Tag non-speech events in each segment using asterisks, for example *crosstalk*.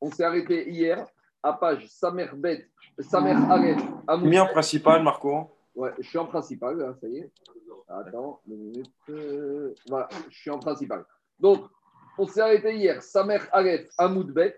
On s'est arrêté hier à page Samer Bet, Samer Aleph. Mis en principal, Marco Ouais, je suis en principal, là, ça y est. Attends, une minute. euh, Voilà, je suis en principal. Donc, on s'est arrêté hier. Samer Aleph, Hamoud Bet.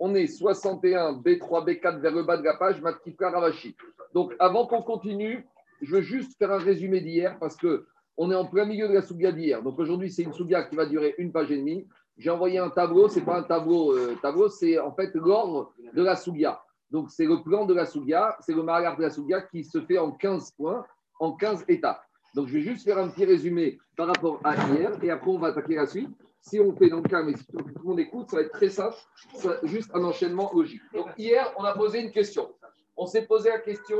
On est 61, B3, B4 vers le bas de la page, Matkifka Ravashi. Donc, avant qu'on continue, je veux juste faire un résumé d'hier parce que on est en plein milieu de la souga d'hier. Donc, aujourd'hui, c'est une souga qui va durer une page et demie. J'ai envoyé un tableau, c'est pas un tableau, euh, tableau c'est en fait l'ordre de la souga. Donc, c'est le plan de la souga, c'est le mariage de la souga qui se fait en 15 points, en 15 étapes. Donc, je vais juste faire un petit résumé par rapport à hier et après, on va attaquer la suite. Si on fait le calme et si tout le monde écoute, ça va être très simple, juste un enchaînement logique. Donc, hier, on a posé une question. On s'est posé la question.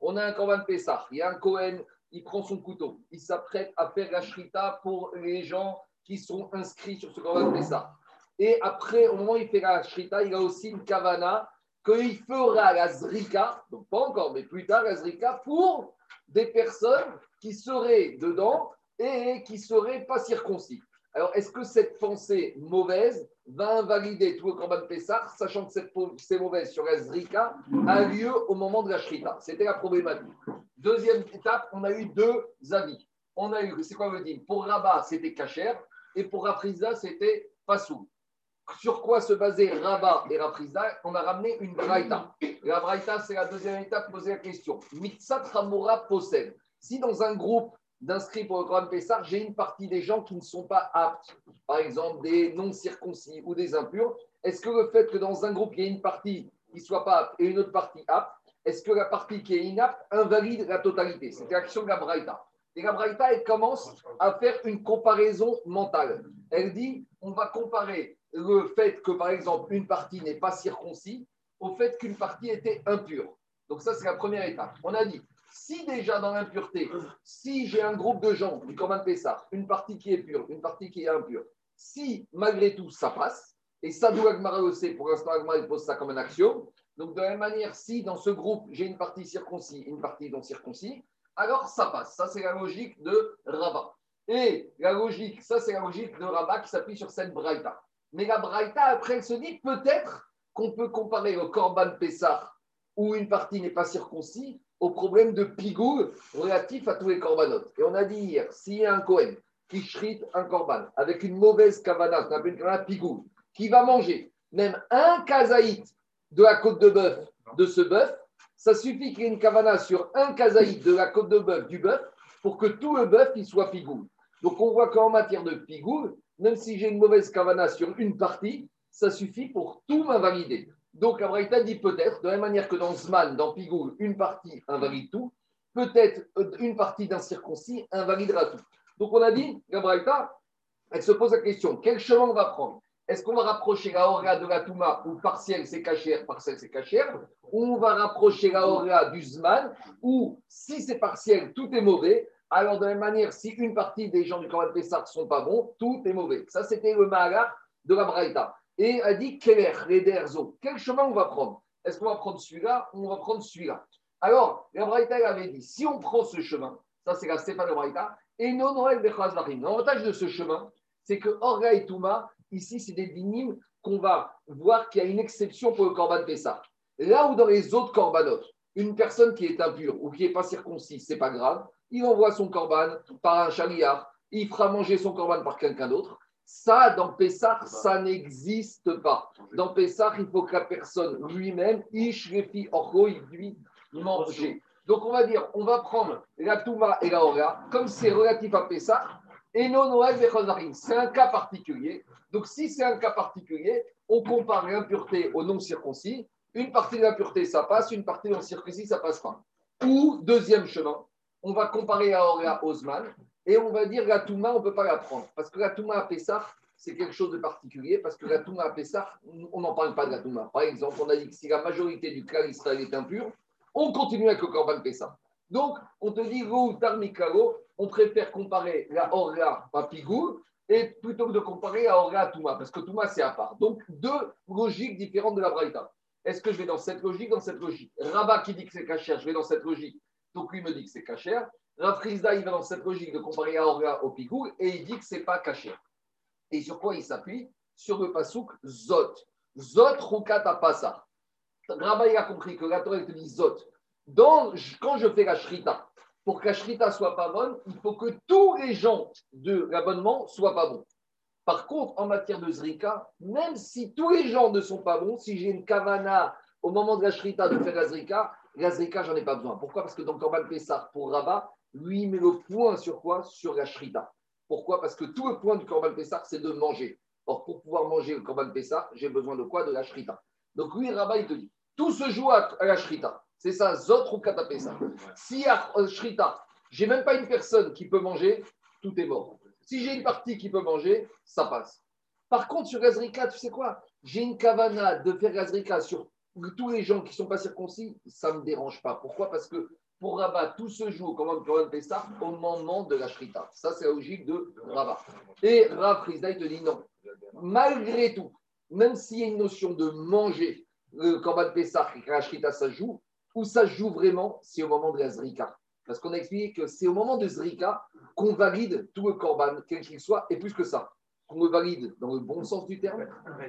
On a un Corban Pessah. Il y a un Cohen, il prend son couteau. Il s'apprête à faire la Shrita pour les gens qui sont inscrits sur ce de Pessah. Et après, au moment où il fait la Shrita, il a aussi une Kavana qu'il fera la Zrika, donc pas encore, mais plus tard la Zrika, pour des personnes qui seraient dedans et qui seraient pas circoncis. Alors, est-ce que cette pensée mauvaise va invalider tout le Corban Pessah, sachant que cette mauvaise sur la Zrika a lieu au moment de la Shrita? C'était la problématique. Deuxième étape, on a eu deux avis. On a eu, c'est quoi le dit Pour Rabat, c'était Kacher, et pour Rafriza, c'était Passou. Sur quoi se basait Rabat et Rafriza On a ramené une Braïta. La Braïta, c'est la deuxième étape, poser la question. Mitsat Ramora possède. Si dans un groupe d'inscrits pour le Corban Pessah, j'ai une partie des gens qui ne sont pas aptes, par exemple des non-circoncis ou des impurs, est-ce que le fait que dans un groupe, il y ait une partie qui ne soit pas apte et une autre partie apte, est-ce que la partie qui est inapte invalide la totalité? C'est l'action de la Braïta. Et la Braïta, elle commence à faire une comparaison mentale. Elle dit, on va comparer le fait que, par exemple, une partie n'est pas circoncis au fait qu'une partie était impure. Donc ça, c'est la première étape. On a dit, si déjà dans l'impureté, si j'ai un groupe de gens du Corban une partie qui est pure, une partie qui est impure, si malgré tout ça passe, et ça d'où Agmara le sait, pour l'instant Agmara il pose ça comme un axiome, donc de la même manière, si dans ce groupe j'ai une partie circoncis, une partie non circoncis, alors ça passe. Ça c'est la logique de Rabat. Et la logique, ça c'est la logique de Rabat qui s'appuie sur cette Braïta. Mais la Braïta, après, elle se dit peut-être qu'on peut comparer le Corban Pessah où une partie n'est pas circoncis au problème de pigou relatif à tous les corbanotes. Et on a dit hier, s'il y a un Cohen qui shrite un corban avec une mauvaise kavana, qu'on appelle une kavana pigou, qui va manger même un kazaït de la côte de bœuf de ce bœuf, ça suffit qu'il y ait une kavana sur un kazaït de la côte de bœuf du bœuf pour que tout le bœuf il soit pigou. Donc on voit qu'en matière de pigou, même si j'ai une mauvaise kavana sur une partie, ça suffit pour tout m'invalider. Donc Abraïta dit peut-être, de la même manière que dans Zman, dans Pigou, une partie invalide tout, peut-être euh, une partie d'un circoncis invalidera tout. Donc on a dit, Gabraïta, elle se pose la question, quel chemin on va prendre? Est-ce qu'on va rapprocher la Orga de la Touma, où partiel c'est cachère, partiel c'est cachère, ou on va rapprocher la Orga du Zman, où si c'est partiel, tout est mauvais, alors de la même manière, si une partie des gens du Corban Pessah ne sont pas bons, tout est mauvais. Ça, c'était le Mahalar de la Braïta. Et a dit Keller, Rederzo, quel chemin on va prendre? Est-ce qu'on va prendre celui-là ou on va prendre celui-là? Alors, la Braïta avait dit si on prend ce chemin, ça c'est la Stéphane de Braïta, et non Noël Bechazvarim. L'avantage de ce chemin, c'est que Orga et Touma, ici, c'est des dynimes qu'on va voir qu'il y a une exception pour le Corban Pessah. Là où dans les autres Corbanotes, une personne qui est impure ou qui n'est pas circoncis, c'est pas grave, il envoie son Corban par un chariard, il fera manger son Corban par quelqu'un d'autre. Ça, dans Pessah, ça n'existe pas. Dans Pessah, il faut que la personne lui-même, Ishrefi Orgo, il lui manger. Donc, on va dire, on va prendre la Touma et la Ora, comme c'est relatif à Pessah, non Bechozarim. C'est un cas particulier. Donc, si c'est un cas particulier, on compare l'impureté au non-circoncis. Une partie de l'impureté, ça passe, une partie non-circoncis, ça passe pas. Ou, deuxième chemin, on va comparer la Ora Osman, et on va dire la Touma, on ne peut pas la prendre. Parce que la Touma à Pessah, c'est quelque chose de particulier, parce que la Touma à Pessah, on n'en parle pas de la Touma. Par exemple, on a dit que si la majorité du clan Israël est impur, on continue avec le Corban Pessah. Donc, on te dit, on préfère comparer la Orga à Pigou, et plutôt que de comparer la Orga à Touma, parce que Touma, c'est à part. Donc, deux logiques différentes de la Braïta. Est-ce que je vais dans cette logique, dans cette logique? Rabat qui dit que c'est cachère, je vais dans cette logique. Donc, lui me dit que c'est cachère. Rafrizda, il va dans cette logique de comparer Aorga au Pigou et il dit que ce n'est pas caché. Et sur quoi il s'appuie? Sur le pasouk Zot. Zot Rukata Pasa. Rabba, il a compris que la Torah te dit Zot. Donc, quand je fais la shrita, pour que la shrita soit pas bonne, il faut que tous les gens de l'abonnement soient pas bons. Par contre, en matière de zrika, même si tous les gens ne sont pas bons, si j'ai une kavana au moment de la shrita de faire la zrika, la zrika, j'en ai pas besoin. Pourquoi? Parce que dans Korban Pessah, pour Rabat, lui, il met le point sur quoi? Sur la shrita. Pourquoi? Parce que tout le point du Korban Pessah, c'est de manger. Or, pour pouvoir manger le Korban Pessah, j'ai besoin de quoi? De la shrita. Donc, lui, Rabat, il te dit, tout se joue à, la shrita. C'est ça, Zot Katapessa. Si à euh, shrita, j'ai même pas une personne qui peut manger, tout est mort. Si j'ai une partie qui peut manger, ça passe. Par contre, sur Gazrika, tu sais quoi? J'ai une kavana de faire Gazrika sur tous les gens qui ne sont pas circoncis, ça ne me dérange pas. Pourquoi? Parce que pour Rabat, tout se joue, comme on fait ça, au moment de la Shrita. Ça, c'est la logique de Rabat. Et Rav Frisda, il te dit non. Malgré tout, même s'il y a une notion de manger le Korban Pessah et la Shrita, ça joue, où ça joue vraiment, c'est au moment de la Zrika. Parce qu'on a expliqué que c'est au moment de Zrika qu'on valide tout le Korban, quel qu'il soit, et plus que ça qu'on le valide dans le bon sens du terme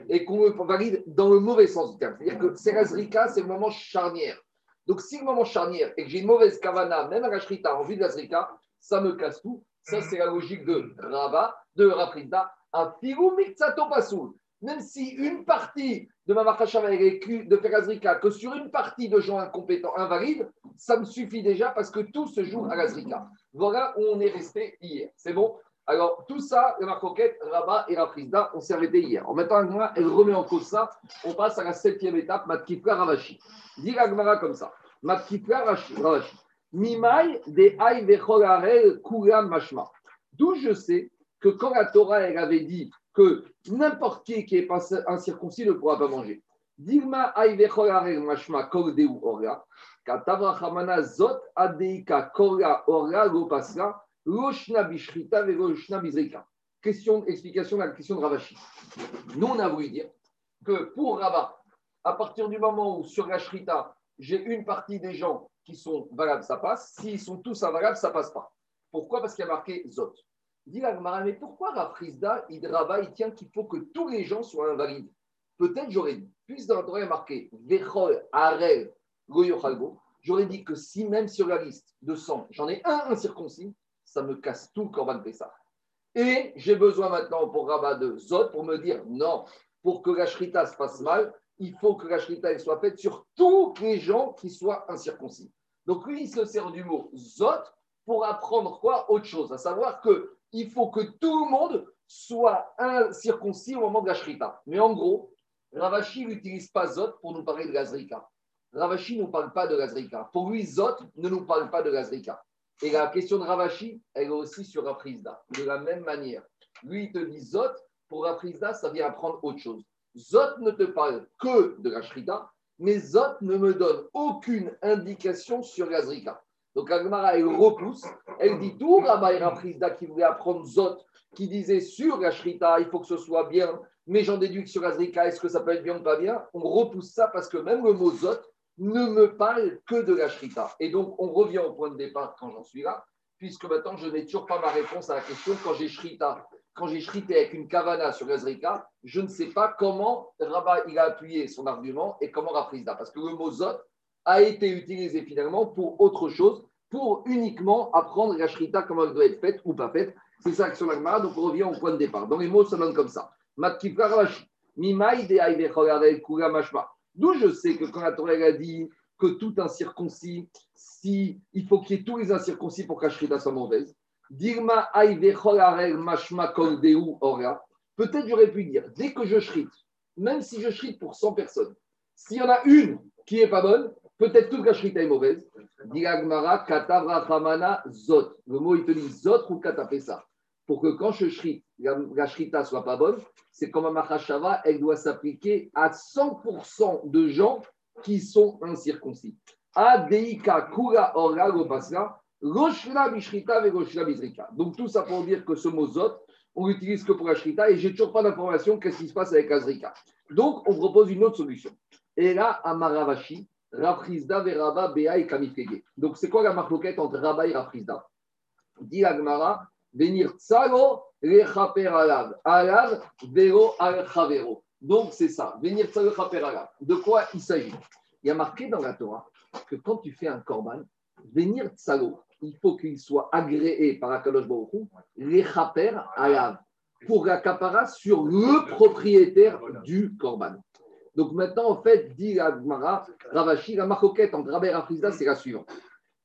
et qu'on le valide dans le mauvais sens du terme. C'est-à-dire que Serazrika, c'est le moment charnière. Donc, si le moment charnière et que j'ai une mauvaise kavana, même à la shrita, en vue de la zrika, ça me casse tout. Ça, c'est la logique de Rava, de Rafrida, un figu mitzato pasoul. Même si une partie de ma est de faire zrika, que sur une partie de gens incompétents, invalides, ça me suffit déjà parce que tout se joue à la zrika. Voilà où on est resté hier. C'est bon? Alors, tout ça, la marcoquette, Rabat et Rafrizda, on s'est arrêté hier. En mettant elle remet en cause ça. On passe à la septième étape, Matkifra Ravashi. Dit Agmara comme ça. Matkifra Ravashi. Mimai de Aï Kuram Mashma. D'où je sais que quand la Torah elle avait dit que n'importe qui qui est pas incirconcis ne pourra pas manger. Dilma Mashma Zot Adeika Kora Ora Lopasra. Question, explication de la question de Ravashi. Nous, on a voulu dire que pour Rabat, à partir du moment où sur la Shrita, j'ai une partie des gens qui sont valables, ça passe. S'ils sont tous invalables, ça passe pas. Pourquoi? Parce qu'il y a marqué Zot. Dit la mais pourquoi Rafrizda, il Rabat, il tient qu'il faut que tous les gens soient invalides? Peut-être j'aurais dit, puisque dans la il y a marqué Vechol, Arel, Goyochalgo, j'aurais dit que si même sur la liste de 100, j'en ai un incirconcis, ça me casse tout le Corban Pessah. Et j'ai besoin maintenant pour Rabat de Zot pour me dire non, pour que la Shrita se passe mal, il faut que la Shrita soit faite sur tous les gens qui soient incirconcis. Donc lui, il se sert du mot Zot pour apprendre quoi? Autre chose, à savoir que il faut que tout le monde soit incirconcis au moment de la Shrita. Mais en gros, Ravashi n'utilise pas Zot pour nous parler de Gazrika. Ravashi ne nous parle pas de Gazrika. Pour lui, Zot ne nous parle pas de Gazrika. Et la question de Ravashi, elle est aussi sur Rafrizda. De la même manière. Lui, il te dit Zot, pour Rafrizda, ça vient apprendre autre chose. Zot ne te parle que de la Shrita, mais Zot ne me donne aucune indication sur la Zrika. Donc Agmara, elle repousse. Elle dit tout Rabba et Rafrizda qui voulait apprendre Zot, qui disait sur la Shrita, il faut que ce soit bien, mais j'en déduis que sur la Zrika, est-ce que ça peut être bien ou pas bien? On repousse ça parce que même le mot Zot, ne me parle que de la shrita. Et donc, on revient au point de départ quand j'en suis là, puisque maintenant, je n'ai toujours pas ma réponse à la question quand j'ai shrita. Quand j'ai shrité avec une kavana sur Ezrika, je ne sais pas comment Rabat il a appuyé son argument et comment Rafrizda. Parce que le mot zot a été utilisé finalement pour autre chose, pour uniquement apprendre la shrita, comment elle doit être faite ou pas faite. C'est ça action l'agmara, donc on revient au point de départ. Dans les mots, ça donne comme ça. D'où je sais que quand la Torah a dit que tout incirconcis, si, il faut qu'il y ait tous les incirconcis pour qu'Ashrita soit mauvaise, Dirma mashma. Peut-être j'aurais pu dire, dès que je shrite, même si je shrite pour 100 personnes, s'il y en a une qui n'est pas bonne, peut-être toute la shrita est mauvaise. Diragmara katavra zot. Le mot il te dit zot ou katapesa pour que quand je shrite, la, la soit pas bonne, c'est comme un machashava, elle doit s'appliquer à 100% de gens qui sont incirconcis. Adeika kura ora gopasra, roshla bishrita ve roshla bisrika. Donc tout ça pour dire que ce mot zot, on l'utilise que pour la shrita et j'ai toujours pas d'information qu'est-ce qui se passe avec Azrika. Donc on propose une autre solution. Et là, Amaravashi, Rafrizda, Veraba, Bea et Kamifege. Donc c'est quoi la marloquette entre Rabba et Rafrizda Dit Agmara, Venir tsalo, lechaper alav. Alav, vero al chavero. Donc, c'est ça. Venir tsalo, lechaper alav. De quoi il s'agit? Il y a marqué dans la Torah que quand tu fais un korban, venir tsalo, il faut qu'il soit agréé par Akadosh Baruch Hu, lechaper alav. Pour la kapara sur le propriétaire du korban. Donc maintenant, en fait, dit Agmara, Ravashi, la marcoquette entre Rabbi et c'est la suivante.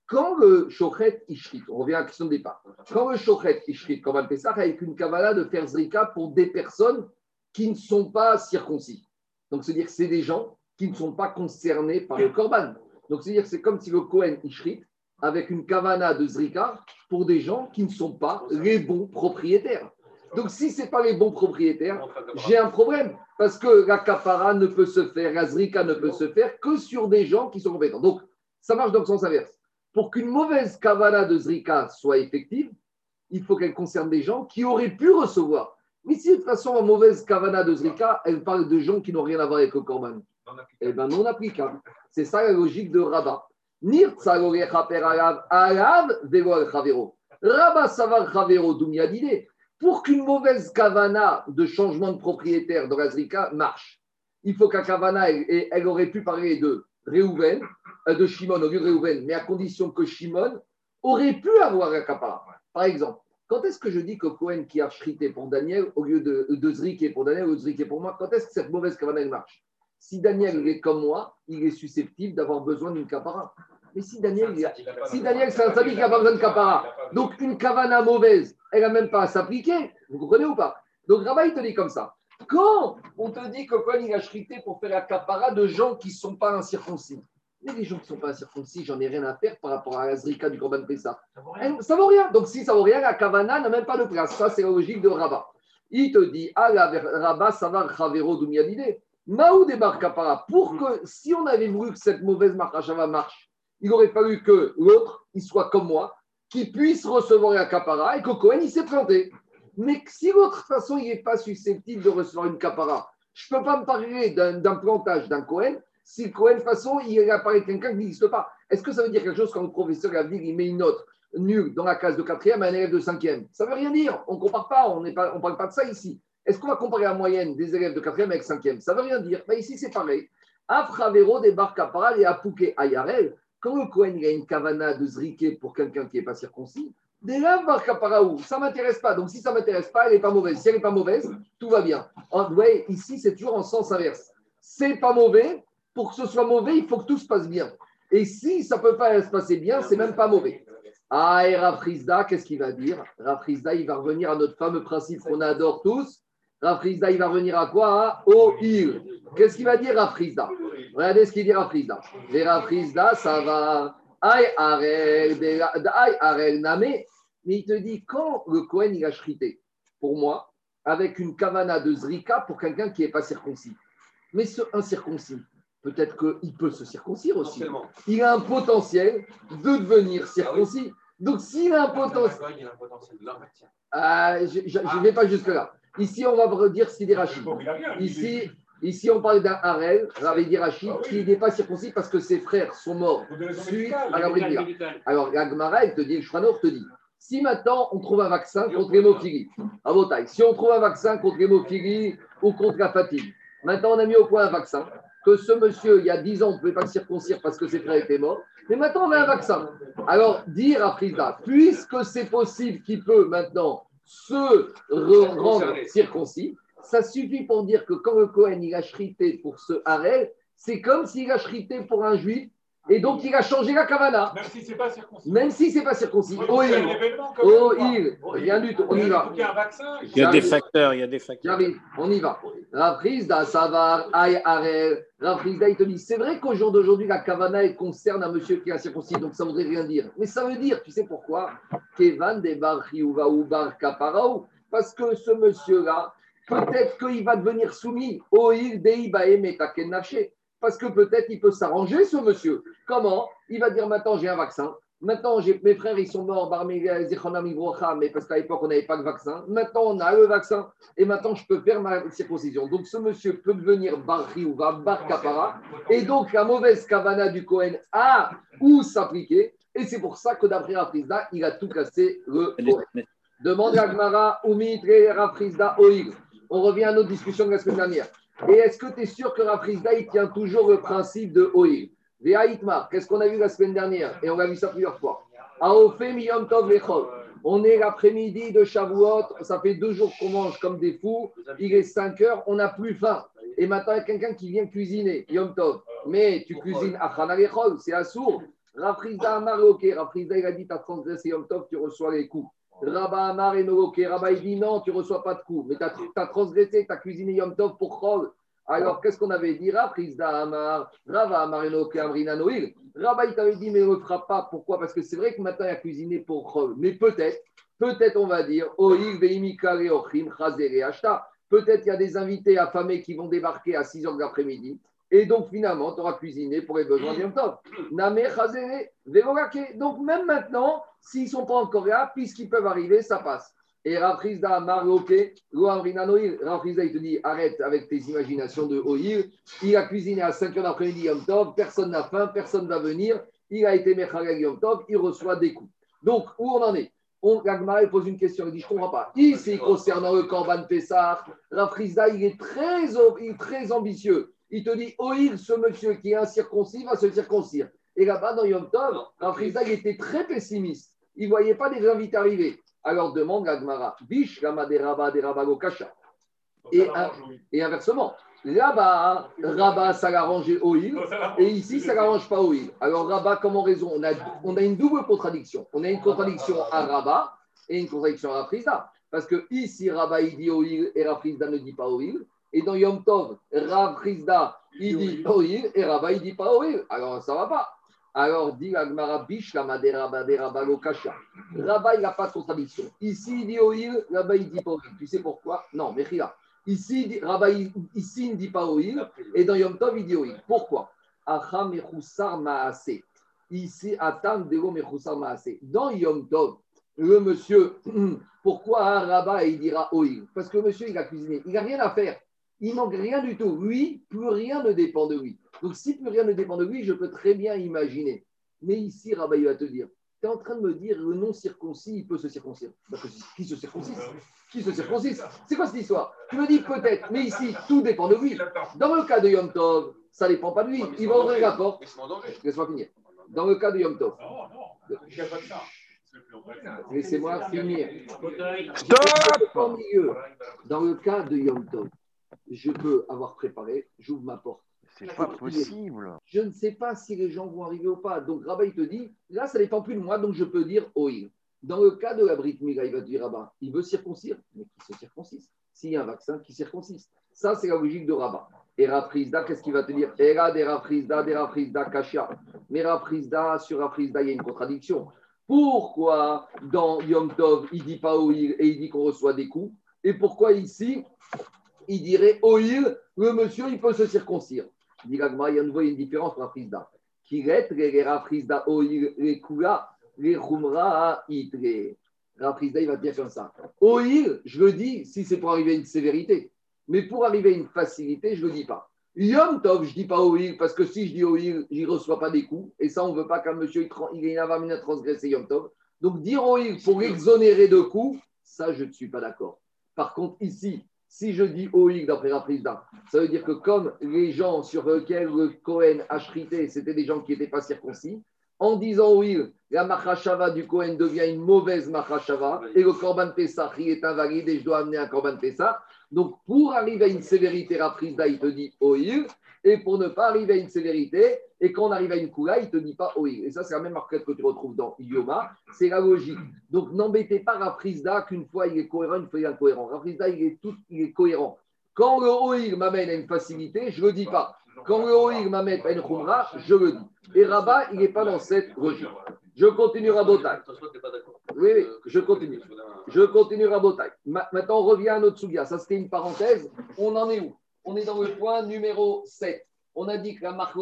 Quand le Shochet Ishrit, on revient à la question de départ, quand le Shochet Ishrit, comme un Pessah, avec une kavala de faire Zrika pour des personnes qui ne sont pas circoncis. Donc, c'est-à-dire que c'est des gens qui ne sont pas concernés par le Korban. Donc, c'est-à-dire que c'est comme si le Kohen Ishrit, avec une kavana de Zrika pour des gens qui ne sont pas les bons propriétaires. Donc, si ce n'est pas les bons propriétaires, j'ai un problème. Parce que la kapara ne peut se faire, la zrika ne peut se faire que sur des gens qui sont compétents. Donc, ça marche dans le sens inverse. Pour qu'une mauvaise kavana de zrika soit effective, il faut qu'elle concerne des gens qui auraient pu recevoir. Mais si de toute façon, la mauvaise kavana de zrika, elle parle de gens qui n'ont rien à voir avec le korban, eh bien non applicable. C'est ça la logique de Rabat. Rabat savar chavero d'idée pour qu'une mauvaise kavana de changement de propriétaire dans la marche, il faut qu'un kavana, elle, aurait pu parler de Réhouven, euh, de Shimon au lieu de Réhouven, mais à condition que Shimon aurait pu avoir un kapara. Par exemple, quand est-ce que je dis que Cohen qui a chrité pour Daniel au lieu de, de pour Daniel ou de zriquer pour moi, quand est-ce que cette mauvaise kavana marche? Si Daniel est comme moi, il est susceptible d'avoir besoin d'une kapara. Mais si Daniel, si Daniel c'est un sadique qui n'a pas besoin de kapara, donc une kavana mauvaise, elle n'a même pas à s'appliquer. Vous comprenez ou pas? Donc Rabat, il te dit comme ça. Quand on te dit que quand il a chrité pour faire la kapara de gens qui ne sont pas incirconcis, mais les gens qui ne sont pas incirconcis, j'en ai rien à faire par rapport à la zrika du Korban Pessa. Ça ne vaut rien. Donc si ça ne vaut rien, la kavana n'a même pas de place. Ça, c'est la logique de Rabat. Il te dit, ah, la Rabat, ça va, Ravero, Doumiadide. Maou débarque kapara. Pour que, si on avait voulu que cette mauvaise marche marche, il aurait fallu que l'autre, il soit comme moi, qui puisse recevoir la capara et que Cohen, il s'est planté. Mais si l'autre façon, il n'est pas susceptible de recevoir une capara, je ne peux pas me parler d'un plantage d'un Cohen si Cohen, de façon, il apparaît quelqu'un qui n'existe pas. Est-ce que ça veut dire quelque chose quand le professeur va dire il met une note nulle dans la case de quatrième à un élève de cinquième? Ça ne veut rien dire. On ne compare pas, on ne parle pas de ça ici. Est-ce qu'on va comparer la moyenne des élèves de quatrième avec cinquième? Ça ne veut rien dire. Mais ici, c'est pareil. Afravero débarque à Paral et à Pouquet à Yarel. Quand le Cohen il a une kavana de zriquer pour quelqu'un qui n'est pas circoncis, déjà, Barkaparaou, ça ne m'intéresse pas. Donc, si ça ne m'intéresse pas, elle n'est pas mauvaise. Si elle n'est pas mauvaise, tout va bien. Ici, c'est toujours en sens inverse. C'est pas mauvais. Pour que ce soit mauvais, il faut que tout se passe bien. Et si ça ne peut pas se passer bien, c'est même pas mauvais. Ah, et Rafrizda, qu'est-ce qu'il va dire? Rafrizda, il va revenir à notre fameux principe qu'on adore tous. Rafrizda, il va revenir à quoi Au il. Qu'est-ce qu'il va dire Rafrizda? Regardez ce qu'il dit Rafrizda. Les Rafrizda, ça va. Aïe, arel, namé. Mais il te dit, quand le Cohen il a chrité, pour moi, avec une kavana de zrika pour quelqu'un qui n'est pas circoncis. Mais ce incirconcis, peut-être qu'il peut se circoncire aussi. Il a un potentiel de devenir circoncis. Donc, s'il a un potentiel. Ah, je ne vais pas jusque-là. Ici, on va dire ce qu'il dit Rachid. Ici, Ici, on parle d'un Harel, Ravi Rachid, qui n'est pas circoncis parce que ses frères sont morts suite à la Alors, la Gemara, te dit, le Shranor te dit, si maintenant on trouve un vaccin contre l'hémophilie, à vos tailles, si on trouve un vaccin contre l'hémophilie ou contre la fatigue, maintenant on a mis au point un vaccin, que ce monsieur, il y a 10 ans, on ne pouvait pas circoncire parce que ses frères étaient morts, mais maintenant on a un vaccin. Alors, dire à Frida, puisque c'est possible qu'il peut maintenant se rendre circoncis, ça suffit pour dire que quand le Cohen il a chrité pour ce Harel, c'est comme s'il a chrité pour un juif et donc, il a changé la kavana. Même si ce n'est pas circoncis. Même si ce n'est pas circoncis. Oh, il. Oh, il. Rien du tout. On y va. Il y a des facteurs. Il y a des facteurs. On y va. Raprise da savar ay arel. Il te dit c'est vrai qu'au jour d'aujourd'hui, la kavana elle concerne un monsieur qui a circoncis, donc ça ne voudrait rien dire. Mais ça veut dire, tu sais pourquoi? Kevan de bar ou bar kaparao. Parce que ce monsieur-là, peut-être qu'il va devenir soumis au il dei baem et parce que peut-être il peut s'arranger, ce monsieur. Comment? Il va dire maintenant j'ai un vaccin. Maintenant, mes frères, ils sont morts, mais parce qu'à l'époque, on n'avait pas de vaccin. Maintenant, on a le vaccin et maintenant, je peux faire ma circoncision. Donc, ce monsieur peut devenir Barri ou Bar Kapara. Et donc, la mauvaise kavana du Cohen a où s'appliquer. Et c'est pour ça que d'après Rafrizda, il a tout cassé le Cohen. Demande à Gmara, Umitre, Rafrizda, Oil. On revient à notre discussion de la semaine dernière. Et est-ce que tu es sûr que Rafrizda, il tient toujours le principe de Oil qu'est-ce qu'on a vu la semaine dernière? Et on a vu ça plusieurs fois. On est l'après-midi de Shavuot, ça fait deux jours qu'on mange comme des fous, il est 5 heures, on n'a plus faim. Et maintenant, il y a quelqu'un qui vient cuisiner, Yom Tov. Mais tu cuisines à Khanalechol, c'est à sourd. Rafrizda Amar ok, Rafrizda il a dit, tu as transgressé Yom Tov, tu reçois les coups. Rabba Amar et ok, Rabba il dit non, tu ne reçois pas de coups. Mais tu as, transgressé, tu as cuisiné Yom Tov pour Chol. Alors, qu'est-ce qu'on avait dit? Rafrizda Amar, Rava Amar et ok, Amrina Noil. Rabba il t'avait dit, mais ne le fera pas. Pourquoi? Parce que c'est vrai que maintenant il a cuisiné pour Chol. Mais peut-être, peut-être on va dire, Oil Veimika Ochim, Chazer Ashta. Peut-être qu'il y a des invités affamés qui vont débarquer à 6 h de l'après-midi. Et donc, finalement, tu auras cuisiné pour les besoins de Tov. Donc, même maintenant, s'ils ne sont pas encore là, puisqu'ils peuvent arriver, ça passe. Et Rafrizda Marloke, Rafrizda, il te dit arrête avec tes imaginations de Oïr. Il a cuisiné à 5 h d'après-midi Yom Tov, personne n'a faim, personne ne va venir. Il a été Mechalek Yom Tov, il reçoit des coups. Donc, où on en est? On, pose une question, il dit, je ne comprends pas. Ici, concernant le Corban Pessah, Rafrizda, il est très, très ambitieux. Il te dit, Oïl, ce monsieur qui est incirconcis va se circoncire. Et là-bas, dans Yom Tov, Rafrizda, il était très pessimiste. Il ne voyait pas des invités arriver. Alors demande à Gmara, Bish, Rama des Rabba, des Rabba, Et, et inversement, Là-bas, Rabat, ça l'arrange Oïl, et ici, ça l'arrange pas Oïl. Alors, Rabat, comment raison? On a, on a une double contradiction. On a une contradiction à Rabat et une contradiction à Rafrizda. Parce que ici, Rabat, il dit Oïl et Rafrizda ne dit pas Oïl. Et dans Yom Tov, Rafrizda, il dit Oïl et Rabat, il dit pas Oïl. Alors, ça va pas. Alors, dit Agmara Bish, la Madera, Madera, Kasha. Rabat, il n'a pas de contradiction. Ici, il dit Oïl, là-bas, il dit pas Oïl. Tu sais pourquoi? Non, mais. Ici, Rabbi, ici, il ne dit pas Oïl, et dans Yom Tov, il dit Oïl. Pourquoi? Ici, Dans Yom Tov, le monsieur, *clears throat* pourquoi un rabbin il dira Oïl? Parce que le monsieur, il a cuisiné, il n'a rien à faire. Il manque rien du tout. Lui, plus rien ne dépend de lui. Donc, si plus rien ne dépend de lui, je peux très bien imaginer. Mais ici, Rabbi va te dire tu es en train de me dire le non circoncis, il peut se circoncire. Qui se circoncise? Qui se circoncise? C'est quoi cette histoire? Tu me dis peut-être, mais ici, tout dépend de lui. Dans le cas de Yom Tov, ça ne dépend pas de lui. Il va ouvrir la porte. Laisse-moi finir. Dans le cas de Yom Tov. Laissez-moi finir. Stop Dans le cas de Yom Tov, je peux avoir préparé, j'ouvre ma porte c'est pas possible. Je ne sais pas si les gens vont arriver ou pas. Donc Rabat, il te dit, là, ça ne dépend plus de moi, donc je peux dire oui. Dans le cas de la Brit Mila, il va dire Rabat, il veut circoncire, mais qui se circoncise? S'il y a un vaccin, qui circoncise Ça, c'est la logique de Rabat. Et Rafrizda, qu'est-ce qu'il va te dire? Era des Rafrizda, des Rafrizda, Kasha. Mais Rafrizda, sur Rafrizda, il y a une contradiction. Pourquoi dans Yom Tov, il dit pas Oil et il dit qu'on reçoit des coups? Et pourquoi ici, il dirait Oil, le monsieur, il peut se circoncire il y a une différence pour la frisda. Kiret, les rafrizda, oil, les kula, les khumra, itre. Rafrizda, il va dire comme ça. Oil, je le dis si c'est pour arriver à une sévérité. Mais pour arriver à une facilité, je ne le dis pas. Yom Tov, je ne dis pas oil, parce que si je dis oil, je ne reçois pas des coups. Et ça, on ne veut pas qu'un monsieur il ait une transgresser Yom Tov. Donc dire oil pour exonérer de coups, ça, je ne suis pas d'accord. Par contre, ici, si je dis OIG d'après présidente, ça veut dire que comme les gens sur lesquels le Cohen a chrité, c'était des gens qui n'étaient pas circoncis, en disant OIG, la machashava du Cohen devient une mauvaise machashava et le Korban Pessah est invalide et je dois amener un Korban Pessah. Donc pour arriver à une sévérité, la il te dit OIG, et pour ne pas arriver à une sévérité, et quand on arrive à une coula, il ne te dit pas oui. Et ça, c'est la même marquette que tu retrouves dans Yoma. C'est la logique. Donc, n'embêtez pas Rafrizda qu'une fois il est cohérent, une fois il est incohérent. Rafrizda, il est, tout, il est cohérent. Quand le OIG m'amène à une facilité, je ne le dis pas. Quand le OIG m'amène à une khumra, je le dis. Et Rabat, il n'est pas dans cette logique. Je continue Rabotai. Oui, oui, je continue. Je continue Rabotai. Maintenant, on revient à notre Sugia. Ça, c'était une parenthèse. On en est où? On est dans le point numéro 7 on a dit que la marque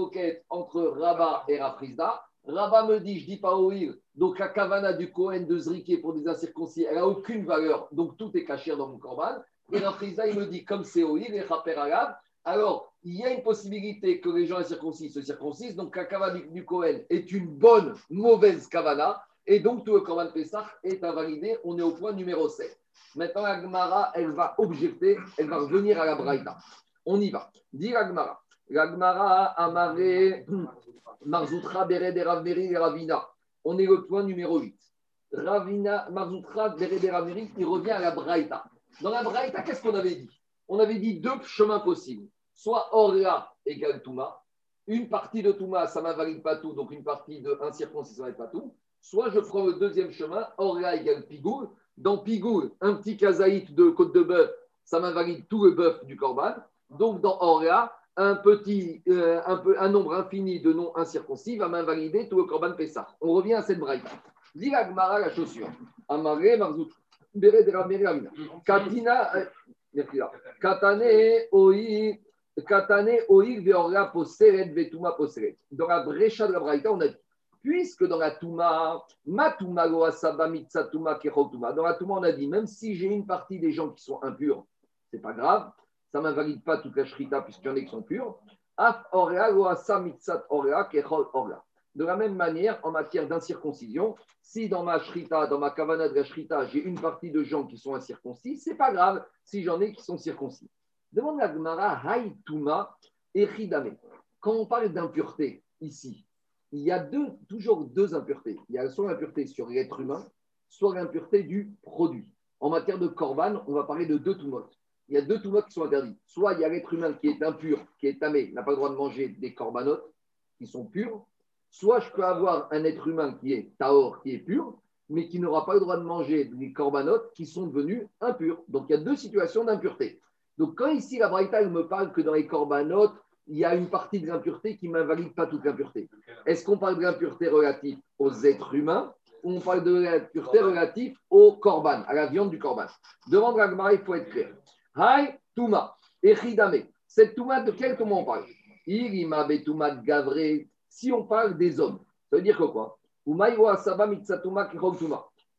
entre Rabat et Rafrizda, Rabat me dit, je dis pas Oïl, donc la kavana du Cohen de Zriké pour des incirconcis, elle n'a aucune valeur, donc tout est caché dans mon corban. Et Rafrizda, il me dit, comme c'est Oïl et Raper Arab, alors il y a une possibilité que les gens incirconcis se circoncisent, donc la kavana du Cohen est une bonne, mauvaise kavana, Et donc, tout le Corban Pessah est invalidé. On est au point numéro 7. Maintenant, la elle va objecter, elle va revenir à la Braïta. On y va. Dit. La Gemara, Amare, *clears throat* Marzoutra, Bered, Ravmeri et Ravina. On est au point numéro 8. Ravina, Marzoutra, et Ravmeri, il revient à la Braïta. Dans la Braïta, qu'est-ce qu'on avait dit? On avait dit deux chemins possibles. Soit Orla égale Touma. Une partie de Touma, ça m'invalide pas tout, donc une partie de un circoncis, ça ne m'invalide pas tout. Soit je prends le deuxième chemin, Orla égale Pigoul. Dans Pigoul, un petit kazaït de côte de bœuf, ça m'invalide tout le bœuf du Corban. Donc dans Orla, un petit, euh, un, peu, un nombre infini de noms incirconcis va m'invalider tout le Corban Pessah. On revient à cette braïta. Dit la Gmara, la chaussure. Amaré, Marzout. La Meravina. Katina, euh. Katane, Oi, Katane, Oi, Veorla, Poseret, Vetuma, Poseret. Dans la brécha de la braïta, on a dit puisque dans la Touma, Matuma Goasaba Mitsatuma Kechotuma, dans la Touma, on a dit, même si j'ai une partie des gens qui sont impurs, c'est pas grave, ça ne m'invalide pas toute la shrita puisqu'il y en a qui sont purs. De la même manière, en matière d'incirconcision, si dans ma shrita, dans ma kavana de la shrita, j'ai une partie de gens qui sont incirconcis, c'est pas grave si j'en ai qui sont circoncis. Demande la Gemara, Haïtouma et Ridame. Quand on parle d'impureté ici, il y a toujours deux impuretés. Il y a soit l'impureté sur l'être humain, soit l'impureté du produit. En matière de korban, on va parler de deux toumotes. Il y a deux toumotes qui sont interdits. Soit il y a l'être humain qui est impur, qui est tamé, n'a pas le droit de manger des corbanotes qui sont purs. Soit je peux avoir un être humain qui est taor, qui est pur, mais qui n'aura pas le droit de manger des corbanotes qui sont devenus impurs. Donc il y a deux situations d'impureté. Donc quand ici la Braïta me parle que dans les corbanotes, il y a une partie de l'impureté qui ne m'invalide pas toute l'impureté. Est-ce qu'on parle de l'impureté relative aux êtres humains ou on parle de l'impureté relative au corban, à la viande du corban? Demande à il faut être clair. Hai, Touma, Echidame. Cette Touma, de quel Touma on parle? Irima Touma Gavré. Si on parle des hommes, ça veut dire que quoi?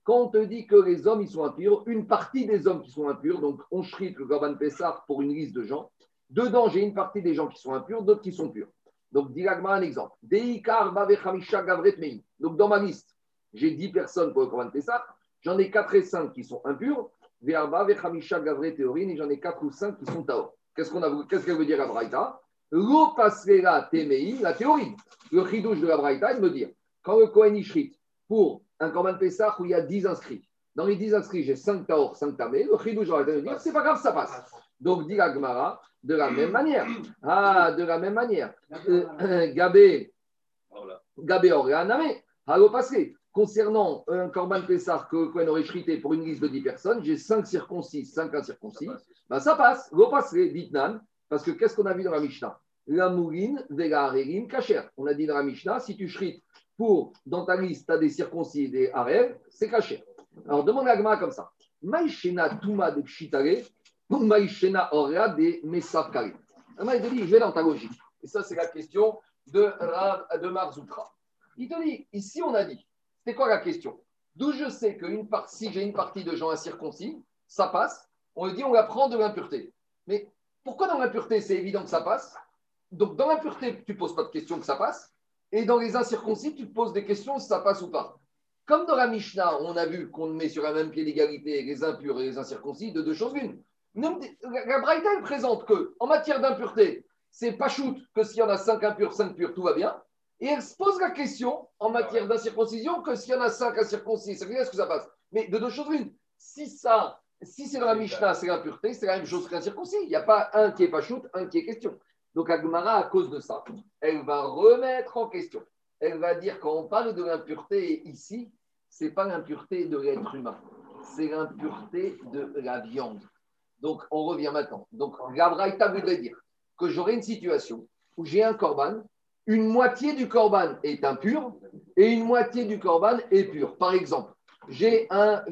Quand on te dit que les hommes ils sont impurs, une partie des hommes qui sont impurs, donc on shrite le Corban Pessar pour une liste de gens, Dedans, j'ai une partie des gens qui sont impurs, d'autres qui sont purs. Donc, Dilagma, un exemple. Donc, dans ma liste, j'ai 10 personnes pour le Corban Pessah. J'en ai 4 et 5 qui sont impurs. Et j'en ai 4 ou 5 qui sont taor. Qu'est-ce qu'on a Qu'est-ce qu'elle veut dire la Braïta? La temei, la théorie. Le chidouche de la Braïta, il me dit quand le Kohen Ishrit, pour un Corban Pessah où il y a 10 inscrits, dans les 10 inscrits, j'ai 5 taor, 5 tamé, le chidouche de la Braïta dire c'est pas grave, ça passe. Donc, dit la Gemara, de la même manière. Ah, de la même manière. Euh, *clears throat* Gabé, Gabé Orianame, Halo passé. Concernant un Corban Pessar que Cohen aurait chrité pour une liste de 10 personnes, j'ai 5 circoncis, 5 incirconcis. Ben, ça passe. Lo passerait, dit Nan, parce que qu'est-ce qu'on a vu dans la Mishnah? La mouline, vega arelim, kacher. On a dit dans la Mishnah, si tu chrites pour, dans ta liste, tu as des circoncis et des arèves, c'est caché. Alors demande à Gma comme ça. Maïchena Touma de Pshitare, Maïchena Orea de Mesafkari. Il te dit, je vais dans ta logique. Et ça, c'est la question de, de Marzoutra. Il te dit, ici, on a dit, c'est quoi la question? D'où je sais que une part, si j'ai une partie de gens incirconcis, ça passe. On lui dit, on la prend de l'impureté. Mais pourquoi dans l'impureté, c'est évident que ça passe? Donc, dans l'impureté, tu ne poses pas de questions que ça passe. Et dans les incirconcis, tu te poses des questions si ça passe ou pas. Comme dans la Mishnah, on a vu qu'on met sur un même pied d'égalité les impurs et les incirconcis, de deux choses l'une. La Braïta, présente que, en matière d'impureté, c'est pas shoot que s'il y en a 5 impurs, 5 purs, tout va bien. Et elle se pose la question, en matière d'incirconcision, que s'il y en a 5 incirconcis, c'est est-ce que ça passe? Mais de deux choses l'une. Si ça, si c'est dans la Mishnah, c'est l'impureté, c'est la même chose qu'un circoncis. Il n'y a pas un qui est pas shoot, un qui est question. Donc Agmara, à cause de ça, elle va remettre en question. Elle va dire, quand on parle de l'impureté ici, c'est pas l'impureté de l'être humain, c'est l'impureté de la viande. Donc, on revient maintenant. Donc, la Braïta voudrait dire que j'aurai une situation où j'ai un corban, une moitié du corban est impur et une moitié du corban est pur. Par exemple, j'ai un,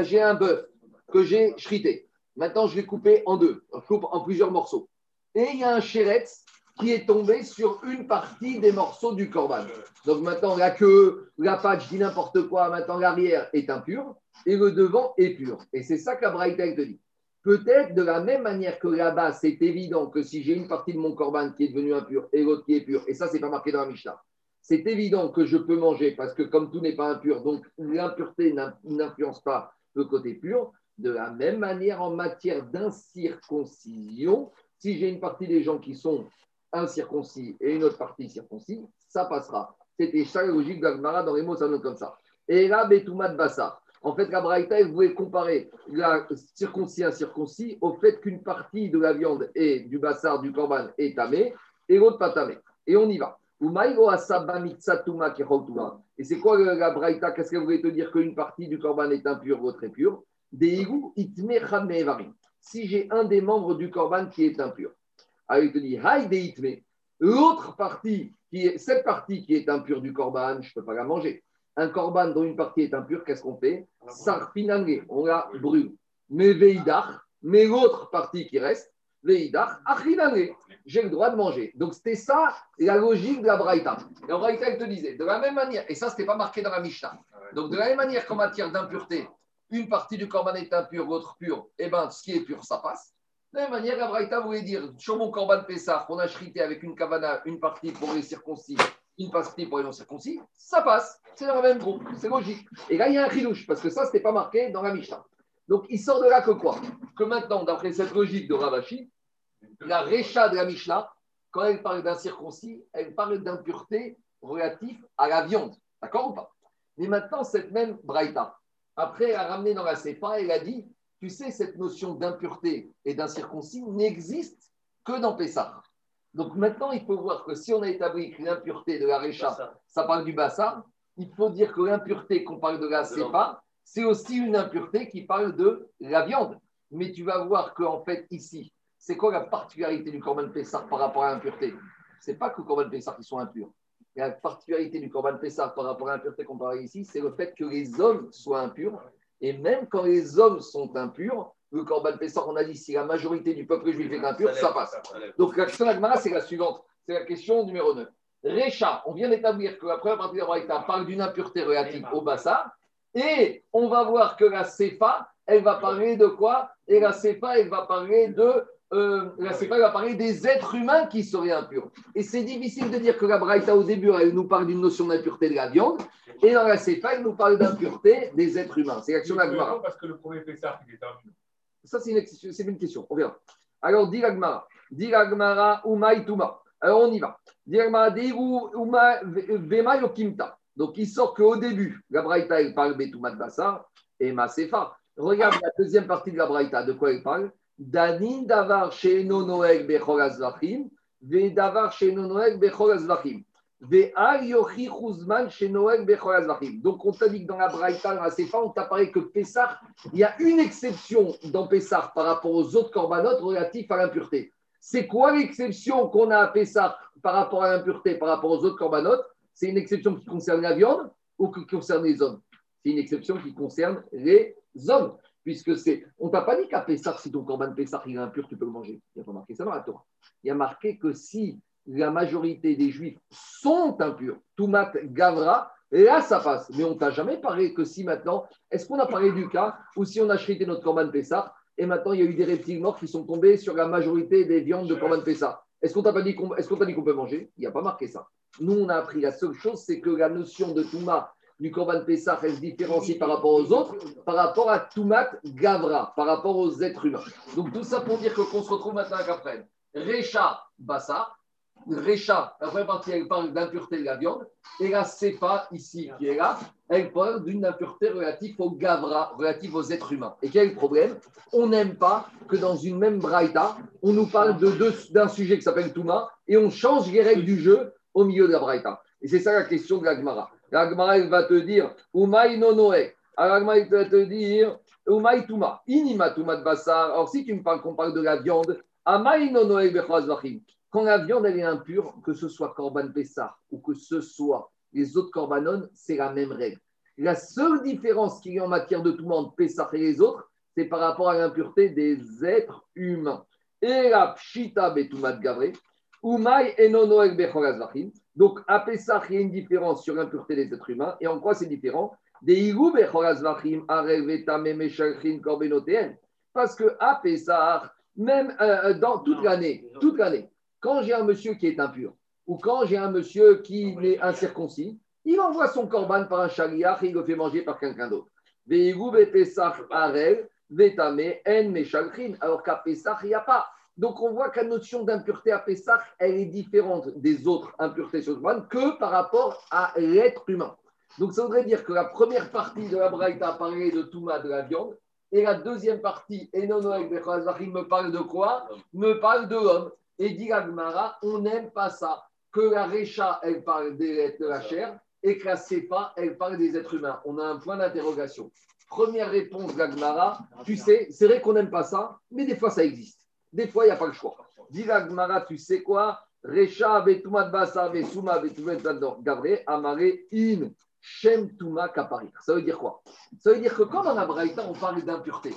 j'ai bœuf que j'ai chrité. Maintenant, je vais couper en deux, coupe en plusieurs morceaux. Et il y a un chéretz qui est tombé sur une partie des morceaux du corban. Donc maintenant, la queue, la patte, je n'importe quoi, maintenant l'arrière est impur et le devant est pur. Et c'est ça que la Braïta te dit. Peut-être de la même manière que là-bas, c'est évident que si j'ai une partie de mon corban qui est devenue impur et l'autre qui est pur, et ça, c'est pas marqué dans la Mishnah, c'est évident que je peux manger parce que comme tout n'est pas impur, donc l'impureté n'influence pas le côté pur. De la même manière, en matière d'incirconcision, si j'ai une partie des gens qui sont incirconcis et une autre partie circoncis, ça passera. C'était ça la logique d'Agmara dans les mots, ça note comme ça. Et là, Betoumat Bassar. En fait, la Braïta, elle voulait comparer la circoncis incirconcis au fait qu'une partie de la viande et du bassar du korban est tamée et l'autre pas tamée. Et on y va. Et c'est quoi la Braïta? Qu'est-ce qu'elle voulait te dire qu'une partie du korban est impure, l'autre est pure? Si j'ai un des membres du korban qui est impur, alors il te dit L'autre partie, cette partie qui est impure du korban, je ne peux pas la manger un corban dont une partie est impure, qu'est-ce qu'on fait Sarfinangé, on la brûle. Mais veidar, mais l'autre partie qui reste, veidar, achinangé, j'ai le droit de manger. Donc c'était ça la logique de la Braïta. La Braïta, elle te disait, de la même manière, et ça, ce n'était pas marqué dans la Mishnah. Donc de la même manière qu'en matière d'impureté, une partie du corban est impure, l'autre pure, et eh bien ce qui est pur, ça passe. De la même manière, la Braïta voulait dire, sur mon corban Pessah, qu'on a chrité avec une kavana, une partie pour les circoncis une partie pour les non-circoncis, ça passe. C'est dans le même groupe. C'est logique. Et là, il y a un chilouche, parce que ça, ce n'était pas marqué dans la Mishnah. Donc, il sort de là que quoi? Que maintenant, d'après cette logique de Ravashi, la Récha de la Mishnah, quand elle parle d'un circoncis, elle parle d'impureté relative à la viande. D'accord ou pas? Mais maintenant, cette même Braïta, après, elle a ramené dans la Sefa, elle a dit tu sais, cette notion d'impureté et d'incirconcis n'existe que dans Pessah. Donc maintenant, il faut voir que si on a établi que l'impureté de la récha, ça parle du bassin, il faut dire que l'impureté qu'on parle de la sépa, c'est aussi une impureté qui parle de la viande. Mais tu vas voir qu'en fait, ici, c'est quoi la particularité du Corban Pessar par rapport à l'impureté? C'est pas que le Corban Pessar qui sont impurs. La particularité du Corban Pessar par rapport à l'impureté qu'on parle ici, c'est le fait que les hommes soient impurs. Et même quand les hommes sont impurs, le Corban Pessah, on a dit si la majorité du peuple juif est impur, ça passe. Donc la question d'Agmara, c'est la suivante. C'est la question numéro 9. Récha, on vient d'établir que la première partie de la Braïta parle d'une impureté relative au Bassa. Et on va voir que la Sefa, elle va parler de quoi? Et la Sefa, elle va parler de. Euh, la Sefa, elle va parler des êtres humains qui seraient impurs. Et c'est difficile de dire que la Braïta, au début, elle nous parle d'une notion d'impureté de la viande. Et dans la Sefa, elle nous parle d'impureté des êtres humains. C'est l'action d'Agmara. Parce que le premier Pessah, il est impur. Ça, c'est une, une, question. On verra. Alors, dit l'agmara. Dit l'agmara, umaituma. Alors, on y va. Dit l'agmara, uma vema yokimta. Donc, il sort qu'au début, la Braïta, il parle Betoumat Bassar et Masefa. Regarde la deuxième partie de la Braïta. De quoi il parle? Danin davar she'eno noeg bechol azvachim, ve davar she'eno noeg azvachim. Donc, on t'a dit que dans la Braïta, dans la Sefa, on t'a parlé que Pessah, il y a une exception dans Pessah par rapport aux autres corbanotes relatifs à l'impureté. C'est quoi l'exception qu'on a à Pessah par rapport à l'impureté, par rapport aux autres corbanotes C'est une exception qui concerne la viande ou qui concerne les hommes? C'est une exception qui concerne les hommes. Puisque c'est. On t'a pas dit qu'à Pessah, si ton corban Pessah il est impur, tu peux le manger. Il n'y a pas marqué ça dans la Torah. Il y a marqué que si la majorité des juifs sont impurs, Toumat Gavra, et là ça passe. Mais on t'a jamais parlé que si maintenant, est-ce qu'on a parlé du cas où si on a chrité notre Corban Pessah et maintenant il y a eu des reptiles morts qui sont tombés sur la majorité des viandes de Corban Pessah Est-ce qu'on t'a pas dit qu'on peut manger? Il n'y a pas marqué ça. Nous, on a appris la seule chose, c'est que la notion de Touma du Corban Pessah, elle se différencie par rapport aux autres, par rapport à Toumat Gavra, par rapport aux êtres humains. Donc tout ça pour dire que qu'on se retrouve maintenant à Capren. Recha Bassa, Récha, la première partie, elle parle d'impureté de la viande. Et la Sefa, ici, qui est là, elle parle d'une impureté relative au Gavra, relative aux êtres humains. Et quel est le problème? On n'aime pas que dans une même Braïta, on nous parle d'un sujet qui s'appelle Touma et on change les règles du jeu au milieu de la Braïta. Et c'est ça la question de la Gemara. La Gemara, elle va te dire Umay nonoe. La Gemara, elle va te dire Umay Touma. Inima Touma de Bassar. Alors si tu me parles qu'on parle de la viande, Amay nonoe Bechazvachim. Quand la viande elle est impure, que ce soit Corban Pessah ou que ce soit les autres Corbanon, c'est la même règle. La seule différence qu'il y a en matière de tout le monde, Pessah et les autres, c'est par rapport à l'impureté des êtres humains. Et la Pshita Betumat Gavre, Umay Enonoek Bechogazvachim. Donc, à Pessah, il y a une différence sur l'impureté des êtres humains. Et en quoi c'est différent? Des Igou Bechogazvachim, Areveta Memeshalchin Korbenotéen. Parce que à Pessah, même euh, dans toute l'année, toute l'année, quand j'ai un monsieur qui est impur, ou quand j'ai un monsieur qui est incirconcis, il envoie son corban par un chariach et il le fait manger par quelqu'un d'autre. Alors qu'à Pesach, il n'y a pas. Donc on voit que la notion d'impureté à Pesach, elle est différente des autres impuretés sur le corban que par rapport à l'être humain. Donc ça voudrait dire que la première partie de la Braïta parlait de Touma, de la viande, et la deuxième partie, Enonoek Bechazachim, me parle de quoi? Me parle de l'homme. Et dit Agmara, on n'aime pas ça. Que la Récha, elle parle des, de la chair, et que la Sefa, elle parle des êtres humains. On a un point d'interrogation. Première réponse d'Agmara, tu sais, c'est vrai qu'on n'aime pas ça, mais des fois ça existe. Des fois, il n'y a pas le choix. Dit Agmara, tu sais quoi? Recha, Betumat Basa, Besuma, Betumat Gavre, Amare, In. Shem Touma Kaparir. Ça veut dire quoi? Ça veut dire que quand dans la Braïta, on parle d'impureté,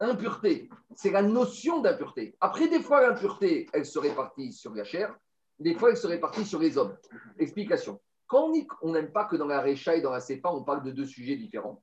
impureté, c'est la notion d'impureté. Après, des fois, l'impureté, elle se répartit sur la chair, des fois, elle se répartit sur les hommes. Explication. Quand on n'aime pas que dans la Récha et dans la Sepa, on parle de deux sujets différents.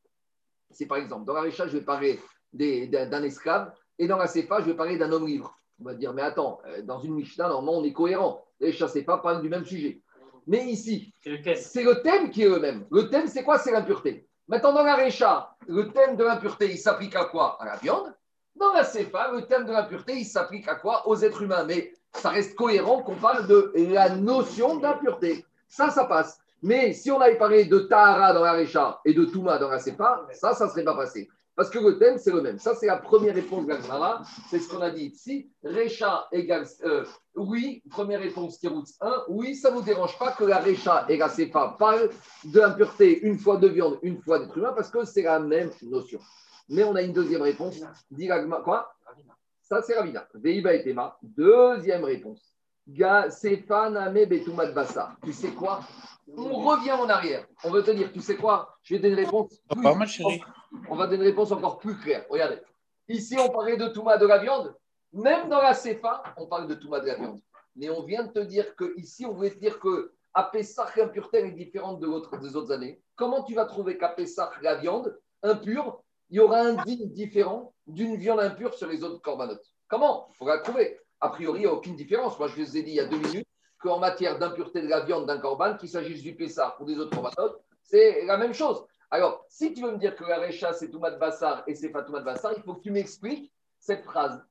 C'est par exemple, dans la Récha, je vais parler d'un esclave, et dans la Sepa, je vais parler d'un homme libre. On va dire, mais attends, euh, dans une Mishnah, normalement, on est cohérent. Les Sepa parlent du même sujet. Mais ici, c'est le, thème qui est le même. Le thème, c'est quoi? C'est l'impureté. Maintenant, dans la Récha, le thème de l'impureté, il s'applique à quoi? À la viande. Dans la Sefa, le thème de l'impureté, il s'applique à quoi? Aux êtres humains. Mais ça reste cohérent qu'on parle de la notion d'impureté. Ça, ça passe. Mais si on avait parlé de Tahara dans la Récha et de Touma dans la Sefa, ça, ça ne serait pas passé. Parce que le thème, c'est le même. Ça, c'est la première réponse de la C'est ce qu'on a dit ici. Récha égale. Euh, oui, première réponse qui route 1. Oui, ça ne vous dérange pas que la Récha et la Sefa parlent d'impureté une fois de viande, une fois d'être humain, parce que c'est la même notion. Mais on a une deuxième réponse. Quoi? Ça, c'est Ravina. Veiba et Tema. Deuxième réponse. Sefa Name Betumat Bassa. Tu sais quoi? On revient en arrière. On veut te dire, tu sais quoi? Je vais donner une réponse. Plus, on va donner une réponse encore plus claire. Regardez. Ici, on parlait de Touma de la viande. Même dans la CFA, on parle de Touma de la viande. Mais on vient de te dire que ici, on voulait te dire que à Pessah, l'impureté est différente de l'autre, des autres années. Comment tu vas trouver qu'à la viande impure, il y aura un digne différent d'une viande impure sur les autres corbanotes Comment? Il faudra trouver. A priori, il n'y a aucune différence. Moi, je vous ai dit il y a deux minutes qu'en matière d'impureté de la viande d'un corban, qu'il s'agisse du Pessah ou des autres corbanotes, c'est la même chose. Alors, si tu veux me dire que la Recha, c'est Toumat Bassar et c'est Fatoumat Bassar, il faut que tu m'expliques cette phrase.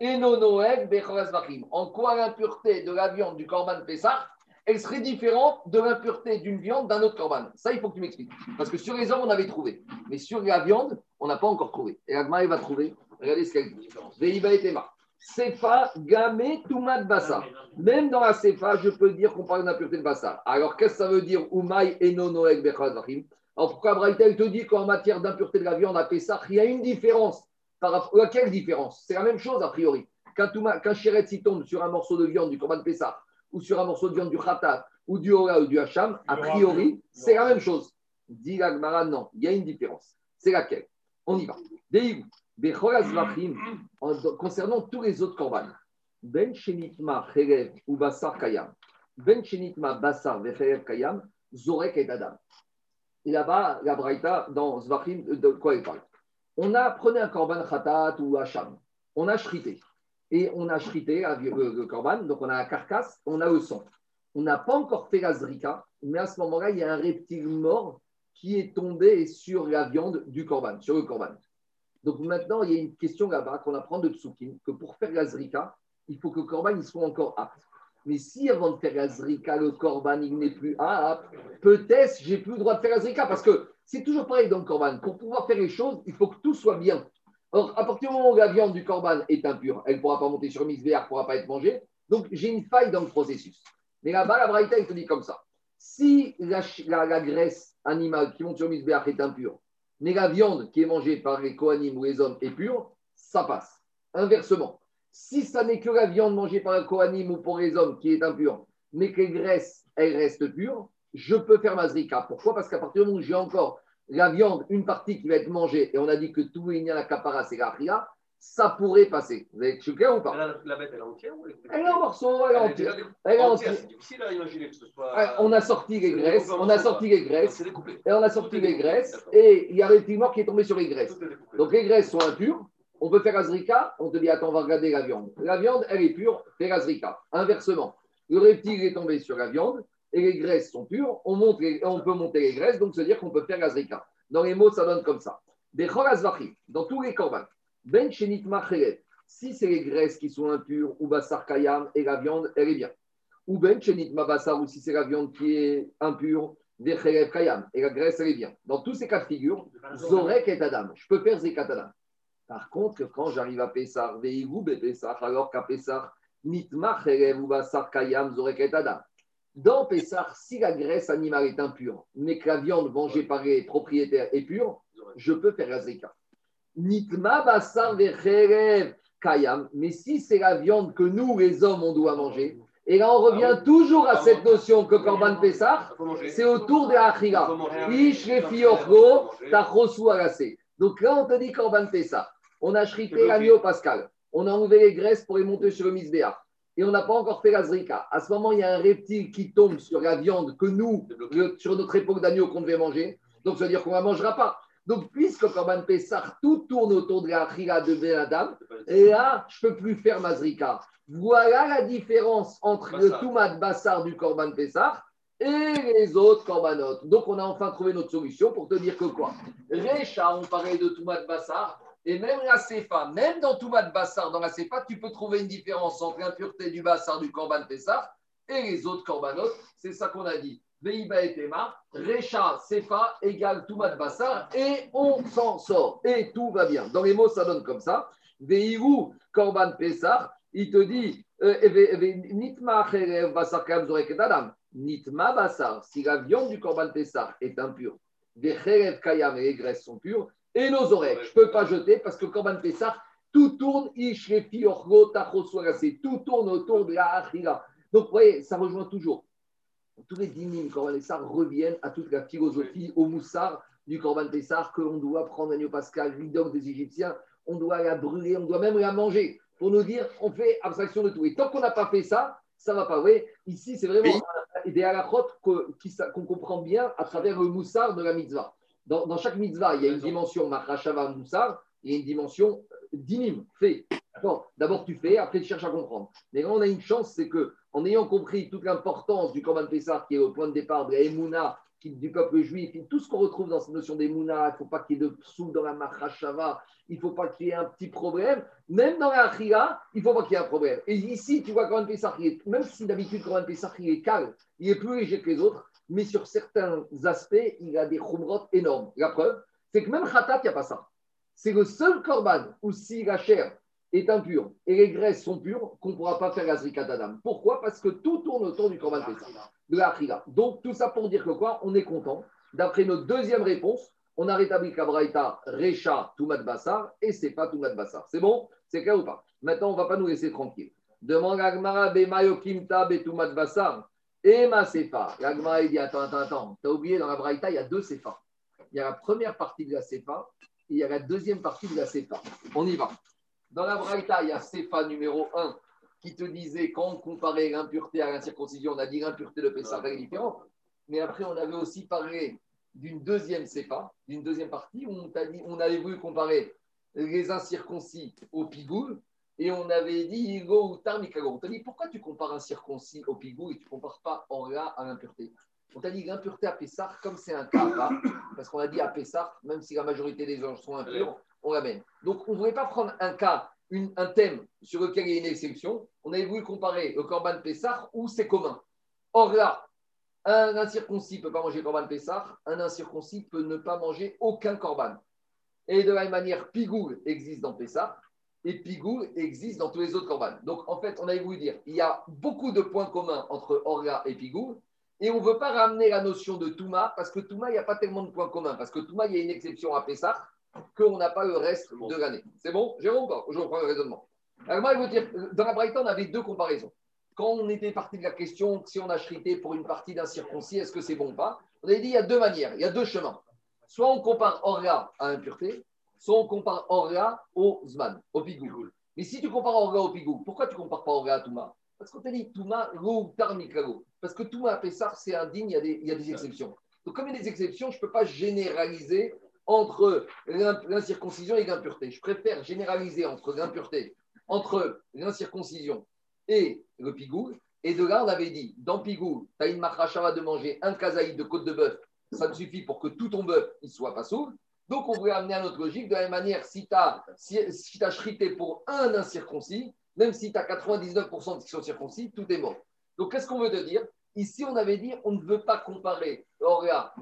En quoi l'impureté de la viande du Corban Pessah, elle serait différente de l'impureté d'une viande d'un autre Corban Ça, il faut que tu m'expliques. Parce que sur les hommes, on avait trouvé. Mais sur la viande, on n'a pas encore trouvé. Et Agma, va trouver. Regardez ce qu'elle dit. Veiba et Tema. Sefa, Gamé, Toumat Bassar. Même dans la Sefa, je peux dire qu'on parle d'impureté de Bassar. Alors, qu'est-ce que ça veut dire? Umay, Eno, Noeg, Bechazachim alors pourquoi Braïta, te dit qu'en matière d'impureté de la viande à Pessah, il y a une différence. Par rapport à quelle différence? C'est la même chose a priori. Quand, quand Chéret tombe sur un morceau de viande du Corban Pessah, ou sur un morceau de viande du Khatat, ou du Hora ou du Hacham, a priori, c'est la même chose. Dit l'Agmara, non, il y a une différence. C'est laquelle? On y va. Concernant tous les autres Corban, Ben Shenitma Cherev ou Basar Kayam, Ben Shenitma Basar Kayam, Zorek et Adam là-bas, la Braïta, dans Zvachim, de quoi il parle? On a prenez un korban khatat ou hacham, on a shrité. Et on a shrité le, korban, donc on a la carcasse, on a le sang. On n'a pas encore fait la zrika, mais à ce moment-là, il y a un reptile mort qui est tombé sur la viande du korban, sur le korban. Donc maintenant, il y a une question là-bas qu'on apprend de Psukim, que pour faire la zrika, il faut que le korban soit encore apte. Mais si avant de faire Azrika, le Corban, il n'est plus apte, peut-être j'ai plus le droit de faire Azrika. Parce que c'est toujours pareil dans le Corban. Pour pouvoir faire les choses, il faut que tout soit bien. Or, à partir du moment où la viande du Corban est impure, elle ne pourra pas monter sur elle ne pourra pas être mangée. Donc, j'ai une faille dans le processus. Mais là-bas, la Braïta, il te dit comme ça. Si la, graisse animale qui monte sur le est impure, mais la viande qui est mangée par les Kohanim ou les hommes est pure, ça passe. Inversement, si ça n'est que la viande mangée par un Kohanim ou pour les hommes qui est impure, mais que les graisses, elles restent pures, je peux faire ma zrika. Pourquoi? Parce qu'à partir du moment où j'ai encore la viande, une partie qui va être mangée, et on a dit que tout y a la capara, c'est la ria, ça pourrait passer. Vous avez clair ou pas? La, bête, elle est entière ou Elle est en morceaux, elle est entière. Elle est entière. C'est difficile à imaginer que ce soit. On a sorti les graisses, on a sorti les graisses, et on a sorti les graisses, et il y a un petit mort qui est tombé sur les graisses. Donc les graisses sont impures, on peut faire Azrika, on te dit attends, on va regarder la viande. La viande, elle est pure, fais Azrika. Inversement, le reptile est tombé sur la viande, et les graisses sont pures, on, monte les- on peut monter les graisses, donc se dire qu'on peut faire la zrika. Dans les mots, ça donne comme ça. Des dans tous les korban, ben si c'est les graisses qui sont impures, ou basar kayam, et la viande, elle est bien. Ou ben shenit mabassar, ou si c'est la viande qui est impure, des kayam, et la graisse, elle est bien. Dans tous ces cas de figure, zorek et adam, je peux faire zekat adam. Par contre, quand j'arrive à Pessar, veigou be Pessar, alors qu'à Pessar, nitma cherev ou basar kayam, zorek et adam. Dans Pessar, si la graisse animale est impure, mais que la viande mangée par les propriétaires est pure, je peux faire la zeka. Nitma basar vecherev kayam, mais si c'est la viande que nous, les hommes, on doit manger, et là on revient toujours à cette notion que Corban Pessar, c'est autour de la achila. Ish tachosu. Donc là, on te dit Corban Pessar. On a shrité l'agneau pascal. On a enlevé les graisses pour les monter sur le misbéach. Et on n'a pas encore fait la zrika. À ce moment, il y a un reptile qui tombe sur la viande que nous, le- sur notre époque d'agneau qu'on devait manger. Donc, ça veut dire qu'on ne la mangera pas. Donc, puisque Corban Pessar, tout tourne autour de la achila de Ben et là, je ne peux plus faire ma zrika. Voilà la différence entre le Bassar. Toumat Bassar du Corban Pessar et les autres Corbanot. Donc, on a enfin trouvé notre solution pour te dire que quoi? Récha, on parlait de Toumat Bassar, et même la Sefa, même dans Toumat Bassar, dans la Sefa, tu peux trouver une différence entre l'impureté du Bassar du Corban Pessar et les autres Corbanot. C'est ça qu'on a dit. Veiba et Tema, Récha, Sefa égale Toumat Bassar, et on s'en sort. Et tout va bien. Dans les mots, ça donne comme ça. Veirou, Corban Pessar, il te dit euh, Nitma basar kam zorek et adam. Nitma basar, si la viande du Corban Pessar est impure, des cherev kayam et les graisses sont pures, et nos oreilles, je ne peux pas jeter parce que Corban Pessar, tout tourne, ishrefi orgo tout tourne autour de la achila. Donc, vous voyez, ça rejoint toujours. Tous les dynimes Corban Pessar reviennent à toute la philosophie, au moussard du Corban Pessar, qu'on doit prendre l'agneau pascal, l'idole des Égyptiens, on doit la brûler, on doit même la manger pour nous dire on fait abstraction de tout. Et tant qu'on n'a pas fait ça, ça ne va pas. Vous voyez, ici, c'est vraiment des sa- qu'on comprend bien à travers le moussard de la mitzvah. Dans, chaque mitzvah, il y a une dimension machashava moussard, a une dimension dinim, fait. D'abord, tu fais, après, tu cherches à comprendre. Mais là, on a une chance, c'est que en ayant compris toute l'importance du Korban Pessah, qui est au point de départ de la Emouna, du peuple juif, tout ce qu'on retrouve dans cette notion d'Emouna, il ne faut pas qu'il y ait de psoul dans la machashava, il ne faut pas qu'il y ait un petit problème. Même dans la Achila, il ne faut pas qu'il y ait un problème. Et ici, tu vois, Corban Pessah, même si d'habitude, Corban Pessah, est calme, il est plus léger que les autres, mais sur certains aspects, il a des chumrot énormes. La preuve, c'est que même Khatat, il n'y a pas ça. C'est le seul Corban où si la chair est impure et les graisses sont pures, qu'on ne pourra pas faire la Zrikat Adam. Pourquoi? Parce que tout tourne autour du Pessah, de la Achila. Donc, tout ça pour dire que quoi? On est content. D'après notre deuxième réponse, on a rétabli Kabraïta, Recha, Toumat Bassar, et c'est pas Toumat Bassar. C'est bon? C'est clair ou pas? Maintenant, on ne va pas nous laisser tranquilles. Demande Agmara, Bemayokimta, Betoumat Bassar, et ma Sefa. L'Agmara, il dit Attends, attends, attends. Tu as oublié, dans la Braïta, il y a deux Sefa. Il y a la première partie de la Sefa, et il y a la deuxième partie de la Sefa. On y va. Dans la Braïta, il y a Sefa numéro 1 qui te disait, quand on comparait l'impureté à la circoncision, on a dit l'impureté de Pessah est différente. Mais après, on avait aussi parlé d'une deuxième CEPA, d'une deuxième partie, où on, t'a dit, on avait voulu comparer les incirconcis au pigoul, et on avait dit Igo. On t'a dit pourquoi tu compares un circoncis au pigoul et tu ne compares pas Orla à l'impureté? On t'a dit l'impureté à Pessah, comme c'est un cas parce qu'on a dit à Pessah, même si la majorité des anges sont impurs, on l'amène. Donc on ne voulait pas prendre un cas, un thème sur lequel il y a une exception. On avait voulu comparer le Corban Pessah où c'est commun. Or là, un incirconcis ne peut pas manger le Corban Pessah, un incirconcis peut ne pas manger aucun Corban. Et de la même manière, Pigoul existe dans Pessah et Pigoul existe dans tous les autres Corban. Donc en fait, on avait voulu dire il y a beaucoup de points communs entre Orga et Pigoul. Et on ne veut pas ramener la notion de Touma, parce que Touma, il n'y a pas tellement de points communs. Parce que Touma, il y a une exception à Pessah, qu'on n'a pas le reste de l'année. C'est bon Jérôme ou pas Je reprends le raisonnement. Alors moi, dire, dans la Brighton, on avait deux comparaisons. Quand on était parti de la question, si on a chrité pour une partie d'un circoncis, est-ce que c'est bon ou pas On avait dit, il y a deux manières, il y a deux chemins. Soit on compare Orga à impureté, soit on compare Orga au Zman, au Pigou. Mais si tu compares Orga au Pigou, pourquoi tu ne compares pas Orga à Touma? Parce qu'on t'a dit Touma, Lo, Tarmikago. Parce que Touma à Pessar, c'est indigne, il y, a des, il y a des exceptions. Donc, comme il y a des exceptions, je ne peux pas généraliser entre l'in- l'incirconcision et l'impureté. Je préfère généraliser entre l'impureté, entre l'incirconcision et le pigou. Et de là, on avait dit, dans Pigou, tu as une machrachava de manger un kazaï de côte de bœuf, ça ne suffit pour que tout ton bœuf ne soit pas sourd. Donc, on voulait amener à notre logique. De la même manière, si tu as, si, si t'as shrité pour un incirconcis, même si tu as 99% qui sont circoncis, tout est mort. Donc, qu'est-ce qu'on veut te dire? Ici, on avait dit, on ne veut pas comparer l'oréa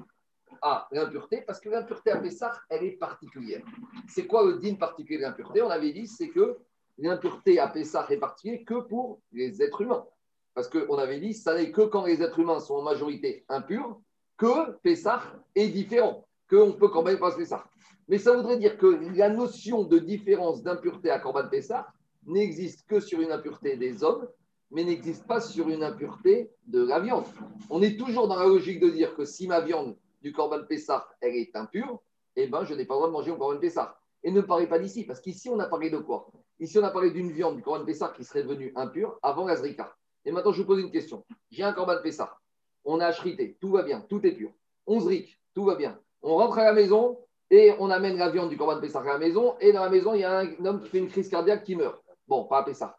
à l'impureté, parce que l'impureté à Pessah, elle est particulière. C'est quoi le din particulier de l'impureté? On avait dit, c'est que l'impureté à Pessah est particulière que pour les êtres humains. Parce qu'on avait dit, ça n'est que quand les êtres humains sont en majorité impurs que Pessah est différent, qu'on peut quand même pas Pessah. Mais ça voudrait dire que la notion de différence d'impureté à Corban Pessah n'existe que sur une impureté des hommes, mais n'existe pas sur une impureté de la viande. On est toujours dans la logique de dire que si ma viande du Corban Pessah, elle est impure, eh ben, je n'ai pas le droit de manger au Corban Pessah. Et ne parlez pas d'ici, parce qu'ici, on a parlé de quoi? Ici, on a parlé d'une viande du Corban Pessah qui serait devenue impure avant la Zrika. Et maintenant, je vous pose une question. J'ai un Corban Pessah. On a achrité, tout va bien, tout est pur. On zrik, tout va bien. On rentre à la maison et on amène la viande du Corban Pessah à la maison. Et dans la maison, il y a un homme qui fait une crise cardiaque qui meurt. Bon, pas à Pessah.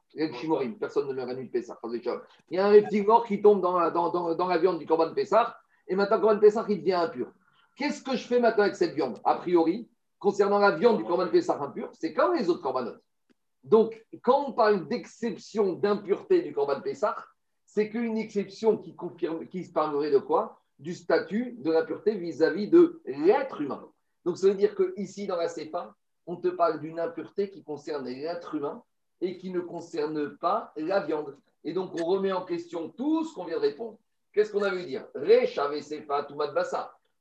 Personne ne meurt à nuit de Pessah. Il y a un reptile mort qui tombe dans la, dans, la viande du Corban Pessah. Et maintenant, Corban Pessah, il devient impur. Qu'est-ce que je fais maintenant avec cette viande A priori, concernant la viande du Corban Pessah impur, c'est comme les autres corbanotes. Donc, quand on parle d'exception d'impureté du Corban Pessah, c'est qu'une exception qui, confirme, qui parlerait de quoi? Du statut de l'impureté vis-à-vis de l'être humain. Donc, ça veut dire qu'ici, dans la CEPA, on te parle d'une impureté qui concerne l'être humain et qui ne concerne pas la viande. Et donc, on remet en question tout ce qu'on vient de répondre. Qu'est-ce qu'on a voulu dire.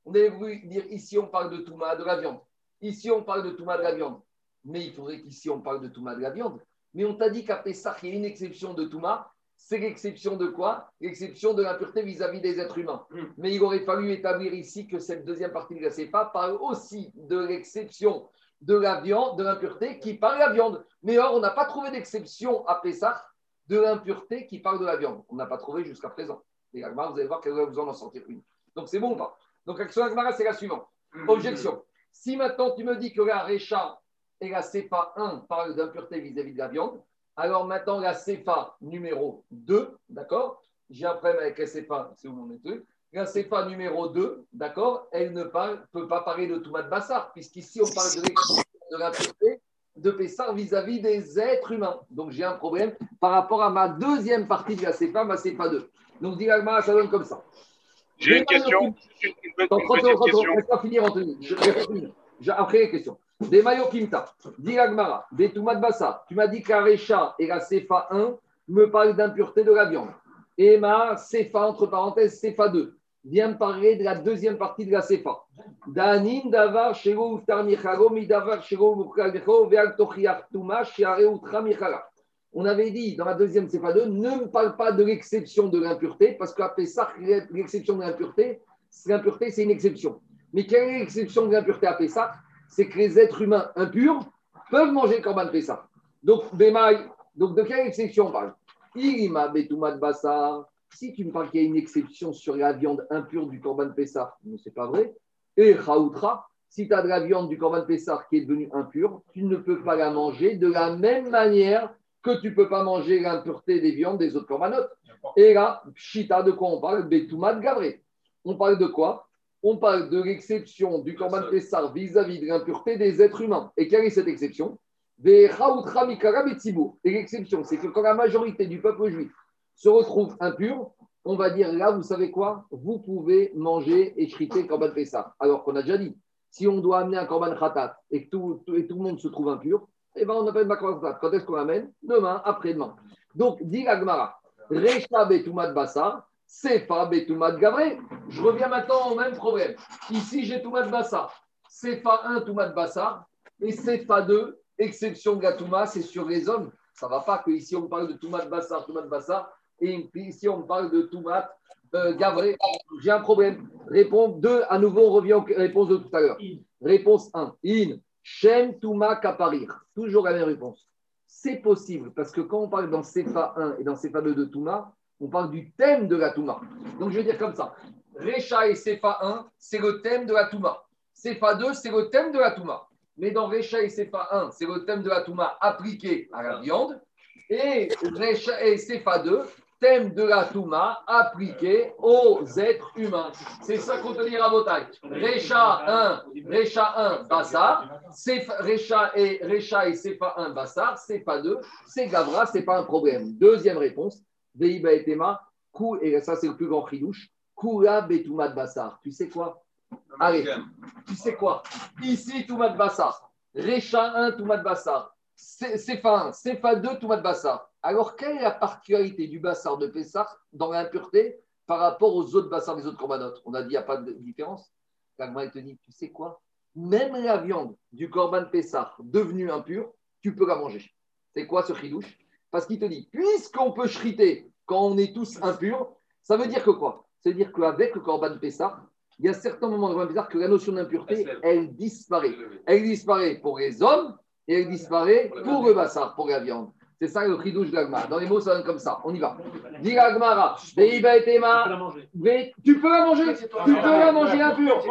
On avait voulu dire ici, on parle de Touma de la viande. Ici, on parle de Touma de la viande. Mais il faudrait qu'ici, on parle de Touma de la viande. Mais on t'a dit qu'à Pessah, il y a une exception de Touma. C'est l'exception de quoi? L'exception de l'impureté vis-à-vis des êtres humains. Mais il aurait fallu établir ici que cette deuxième partie de la CEPA parle aussi de l'exception de la viande, de l'impureté qui parle de la viande. Mais or, on n'a pas trouvé d'exception à Pessah de l'impureté qui parle de la viande. On n'a pas trouvé jusqu'à présent. Et vous allez voir qu'elle vous en sortir une. Donc c'est bon ou pas? Donc l'action Agmara, c'est la suivante. Objection. Si maintenant tu me dis que la Récha et la CEPA 1 parlent d'impureté vis-à-vis de la viande, alors maintenant la CEPA numéro 2, d'accord? J'ai un problème avec la CEPA, c'est où mon truc la CEPA numéro 2, d'accord, elle ne parle, peut pas parler de Toumat Bassar, puisqu'ici on parle de, l'impureté de Pessar vis-à-vis des êtres humains. Donc j'ai un problème par rapport à ma deuxième partie de la CEPA, ma CEPA 2. Donc dis ça donne comme ça. J'ai une question. Une, Dans 30 secondes, 30 secondes, laisse pas finir, Anthony. Je finir. Après les questions. Des maillots Kimta, dit des Toumat Bassa, tu m'as dit qu'Arecha et la CFA 1 me parlent d'impureté de la viande. Et ma CFA, entre parenthèses, CFA 2, vient me parler de la deuxième partie de la CFA. Danin davar shego uftar michalo, mi davar shego ve'al tochiach tuma, shiare utra michala. On avait dit dans la deuxième CFA 2, ne me parle pas de l'exception de l'impureté, parce qu'à Pessah, l'exception de l'impureté, l'impureté, c'est une exception. Mais quelle est l'exception de l'impureté à Pessah C'est que les êtres humains impurs peuvent manger le corban Pessah. Donc, donc de quelle exception on parle? Irima betumat bassar. Si tu me parles qu'il y a une exception sur la viande impure du corban Pessah, ce n'est pas vrai. Et Raoutra, si tu as de la viande du corban Pessah qui est devenue impure, tu ne peux pas la manger de la même manière que tu ne peux pas manger l'impureté des viandes des autres corbanotes. Et là, Chita, de quoi on parle? Betoumat Gabré. On parle de quoi? On parle de l'exception du Corban Pessar vis-à-vis de l'impureté des êtres humains. Et quelle est cette exception? Et l'exception, c'est que quand la majorité du peuple juif se retrouve impur, on va dire là, vous savez quoi? Vous pouvez manger et chriter le Corban Pessar. Alors qu'on a déjà dit, si on doit amener un Corban Khatat et que tout, et tout le monde se trouve impur, eh ben, on appelle Makrofatat. Quand est-ce qu'on l'amène? Demain, après-demain. Donc, dit Agmara, Recha Betoumat Bassa, Sefa Betoumat Gabré. Je reviens maintenant au même problème. Ici, j'ai Toumat Bassa. Sefa 1, Toumat Bassa. Et Sefa 2, exception de la Touma, c'est sur les hommes. Ça ne va pas que ici on parle de Toumat Bassa, Toumat Bassa, et ici on parle de Toumat euh, Gabré. J'ai un problème. Réponse 2, à nouveau, on revient aux réponses de tout à l'heure. Réponse 1, In. Shem Touma Kaparir. Toujours la même réponse. C'est possible, parce que quand on parle dans CFA 1 et dans CFA 2 de Touma, on parle du thème de la Touma. Donc je vais dire comme ça. Recha et CFA 1, c'est le thème de la Touma. CFA 2, c'est le thème de la Touma. Mais dans Recha et CFA 1, c'est le thème de la Touma appliqué à la viande. Et Recha et CFA 2, thème de la Touma appliqué aux êtres humains. C'est ça qu'on te dit à Botaï. Récha 1, Récha 1, Bassar. Récha et, Récha et Sefa 1, Bassar. Sefa 2, c'est Gavra, c'est pas un problème. Deuxième réponse, Veiba et Tema, et ça c'est le plus grand douche. Kula Betouma de Bassar. Tu sais quoi? Allez, tu sais quoi? Ici, Touma de Bassar. Récha 1, Touma de Bassar. Sefa 1, Sefa 2, Touma de Bassar. Alors, quelle est la particularité du bassar de Pessah dans l'impureté par rapport aux autres bassars des autres corbanotes? On a dit qu'il n'y a pas de différence. L'Agma, te dit, tu sais quoi? Même la viande du corban Pessah devenue impure, tu peux la manger. C'est quoi ce chidouche? Parce qu'il te dit, puisqu'on peut chriter quand on est tous impurs, ça veut dire que quoi? Ça veut dire qu'avec le corban Pessah, il y a certains moments dans le Pessah que la notion d'impureté, elle disparaît. Elle disparaît pour les hommes et elle disparaît pour le bassar, pour la viande. C'est ça le chidouche de l'agma. Dans les mots, ça donne comme ça. On y va. Dis l'agmara. Tu peux la manger. Tu peux la manger impure.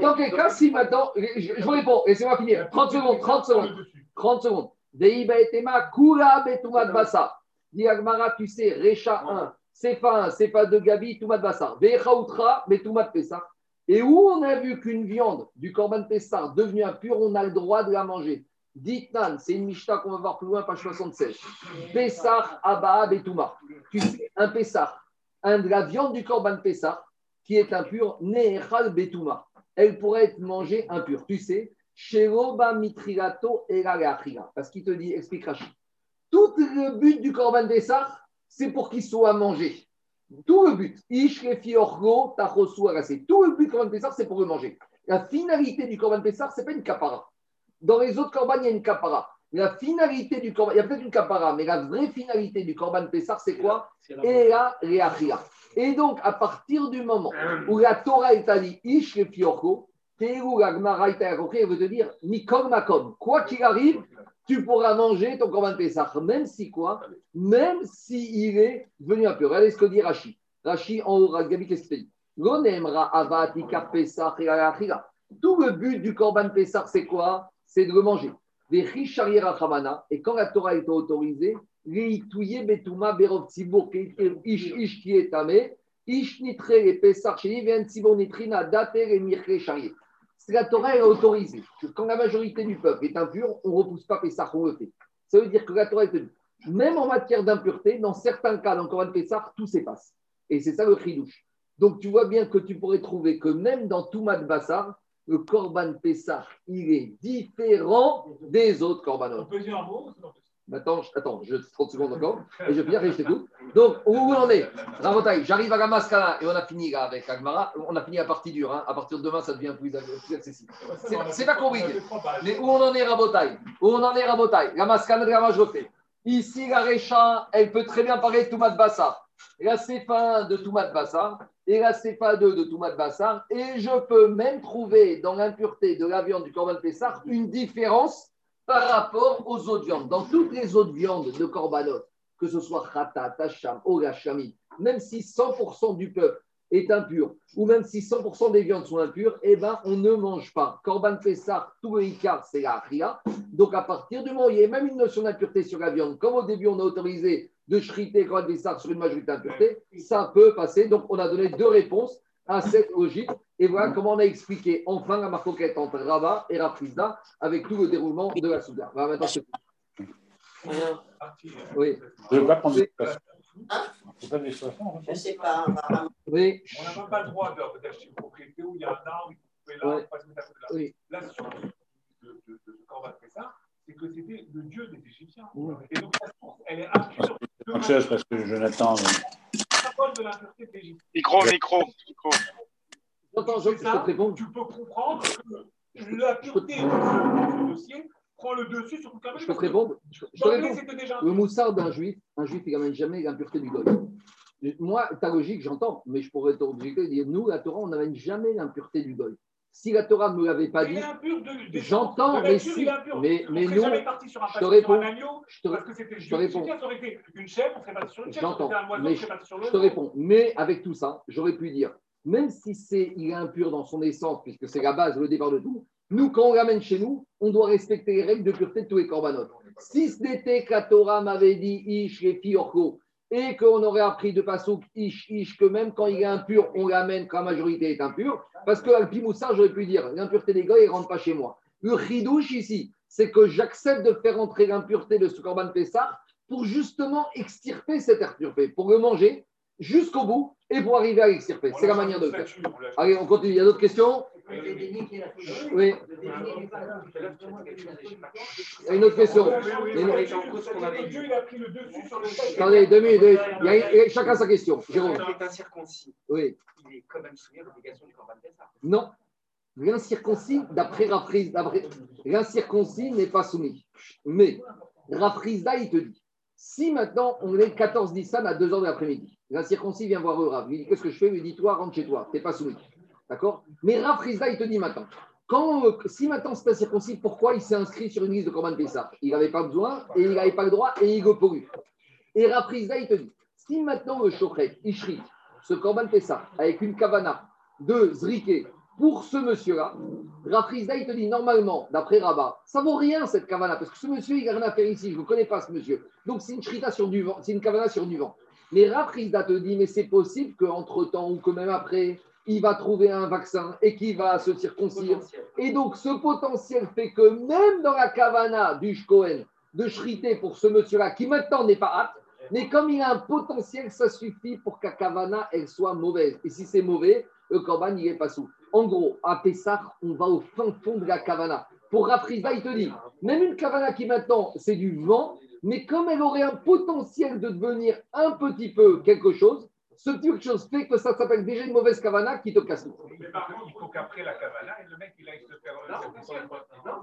Dans quel cas, si maintenant. Je, vous réponds. Laissez-moi finir. 30 secondes. 30 secondes. 30 secondes. Deiba etema kula betumat basa. Dis l'agmara, tu sais, Recha 1, Sefa 1, Sefa 2, Gabi, Toumat basa. Vecha outra, betumat pesa. Et où on a vu qu'une viande du corban pessar devenue impure, on a le droit de la manger. Ditnan, c'est une Mishnah qu'on va voir plus loin, page 76. Pessah, Abba, Betouma. Tu sais, un de la viande du Corban Pessah, qui est impur, Nehal Betouma. Elle pourrait être mangée impure. Tu sais, Sheroba Mitrilato et Parce qu'il te dit, explique Rachid. Tout le but du Corban Pessah, c'est pour qu'il soit mangé. Tout le but. Ish, Tout le but du Corban Pessah, c'est pour le manger. La finalité du Corban Pessah, ce n'est pas une capara. Dans les autres corbanes, il y a une capara. La finalité du corban, il y a peut-être une capara, mais la vraie finalité du corban Pessar, c'est quoi? Et la Et donc, à partir du moment où la Torah est allée, Ish Teru elle veut te dire, Mikom Makom, quoi qu'il arrive, tu pourras manger ton corban Pessar, même si quoi? Même s'il est venu un peu. Regardez ce que dit Rashi. Rashi en haut, Gabi, qu'est-ce qu'il dit? Et Tout le but du corban Pessar, c'est quoi? C'est de le manger. Et quand la Torah est autorisée, ish ish qui est tamé, ish nitre les pesar sheni vien tzibor nitrina dater et mirke charier. La Torah est autorisée. Quand la majorité du peuple est impur, on ne repousse pas Pessah, on le fait. Ça veut dire que la Torah est tenue. Même en matière d'impureté, dans certains cas, dans le Coran Pessah, tout s'efface. Et c'est ça le chidouche. Donc tu vois bien que tu pourrais trouver que même dans tout Mat Bassar, le Corban Pessah, il est différent des autres Corbanot. On peut dire un mot Attends, attends, je, 30 secondes encore, et je finir et je tout. Donc, où on est? Rabotaï, j'arrive à la et on a fini là avec Agmara. On a fini la partie dure. Hein. À partir de demain, ça devient plus, accessible. C'est pas compliqué. Mais où on en est, Rabotaï Où on en est, Rabotaï La de la. Ici, la Récha, elle peut très bien parler de Toumat Bassa. Là, c'est fin de Toumat Bassa et la CFA 2 de Toumat Bassar. Et je peux même trouver dans l'impureté de la viande du Corban Pessar une différence par rapport aux autres viandes. Dans toutes les autres viandes de Corbanot, que ce soit Khata, Tacham, Ogashami, même si 100% du peuple est impur, ou même si 100% des viandes sont impures, eh ben, on ne mange pas. Corban Pessar, tout le Icar, c'est la Ria. Donc, à partir du moment où il y a même une notion d'impureté sur la viande, comme au début on a autorisé de shriter quand des sur une majorité impureté, ça peut passer. Donc, on a donné deux réponses à cette logique. Et voilà comment on a expliqué enfin la marcoquette entre Rava et Rafrizda avec tout le déroulement de la Souda. Voilà, Oui. Je ne vais pas prendre des Hein Je ne sais pas. Oui. On n'a pas le droit d'acheter une propriété où? Il y a un arbre, il là, on passe mettre à côté. Là, sur de, de, de, de Corban fait ça, c'est que c'était le dieu des Égyptiens. Et donc, la source, elle est absurde. Chose parce que Jonathan. Micro, micro, micro. J'entends, je, je te réponds. Tu peux comprendre que la pureté du dossier prend le dessus sur le Je peux te répondre. Je, je te réponds. Le moussard d'un juif, un juif, il n'amène jamais l'impureté du goy. Moi, ta logique, j'entends, mais je pourrais t'objecter dire nous, la Torah, on n'amène jamais l'impureté du goy. Si la Torah ne me l'avait pas dit, j'entends, mais si, mais, mais nous, je te réponds, je te, je te réponds, j'entends, mais je, je te réponds, mais avec tout ça, j'aurais pu dire, même si c'est il est impur dans son essence, puisque c'est la base, le départ de tout, nous, quand on l'amène chez nous, on doit respecter les règles de pureté de tous les corbanotes. Si ce n'était que la Torah m'avait dit, Ish, Orko, et qu'on aurait appris de Pasouk Ish Ish que même quand il est impur, on l'amène quand la majorité est impure. Parce que Alpimoussa, j'aurais pu dire l'impureté des gars, il ne rentre pas chez moi. Le chidouche ici, c'est que j'accepte de faire entrer l'impureté de ce Corban Pessah pour justement extirper cette impureté, pour le manger jusqu'au bout et pour arriver à l'extirper. C'est la manière de le faire. Allez, on continue. Il y a d'autres questions Oui. Il y a une autre question. Attendez, deux minutes. Il y a chacun sa question. Jérôme. Oui. Il est quand même soumis à l'obligation du Corban. Non. L'incirconcis, d'après Rafrizda, l'incirconcis n'est pas soumis. Mais Rafrizda, il te dit, si maintenant on est 14 Nissan à 2 h de l'après-midi, l'incirconcis vient voir Rav, il dit Qu'est-ce que je fais? Il dit Toi, rentre chez toi, tu n'es pas soumis. D'accord? Mais Rafrizda, il te dit maintenant, quand, euh, si maintenant c'est incirconcis, pourquoi il s'est inscrit sur une liste de Corban Pessah Il n'avait pas besoin et il n'avait pas le droit et il pollue. Et Rafrizda, il te dit Si maintenant le Shochet, il ce Corban Pessah, avec une kavana de Zriké, pour ce monsieur-là, Rafrizda, il te dit normalement, d'après Rabat, ça vaut rien cette kavana, parce que ce monsieur, il n'a rien à faire ici, je ne connais pas ce monsieur. Donc c'est une sur du vent, c'est une kavana sur du vent. Mais Rafrizda te dit, mais c'est possible qu'entre-temps ou que même après, il va trouver un vaccin et qu'il va se circoncire. Et donc ce potentiel fait que même dans la kavana du Shkohen, de shrité pour ce monsieur-là, qui maintenant n'est pas apte, mais comme il a un potentiel, ça suffit pour la kavana, elle soit mauvaise. Et si c'est mauvais, le korban, il n'est pas sous. En gros, à Pessah, on va au fin fond de la Kavana. Pour Rafrizda, il te dit, même une Kavana qui maintenant, c'est du vent, mais comme elle aurait un potentiel de devenir un petit peu quelque chose, ce quelque chose fait que ça s'appelle déjà une mauvaise Kavana qui te casse tout. Mais par contre, il faut qu'après la Kavana, le mec, il aille se faire.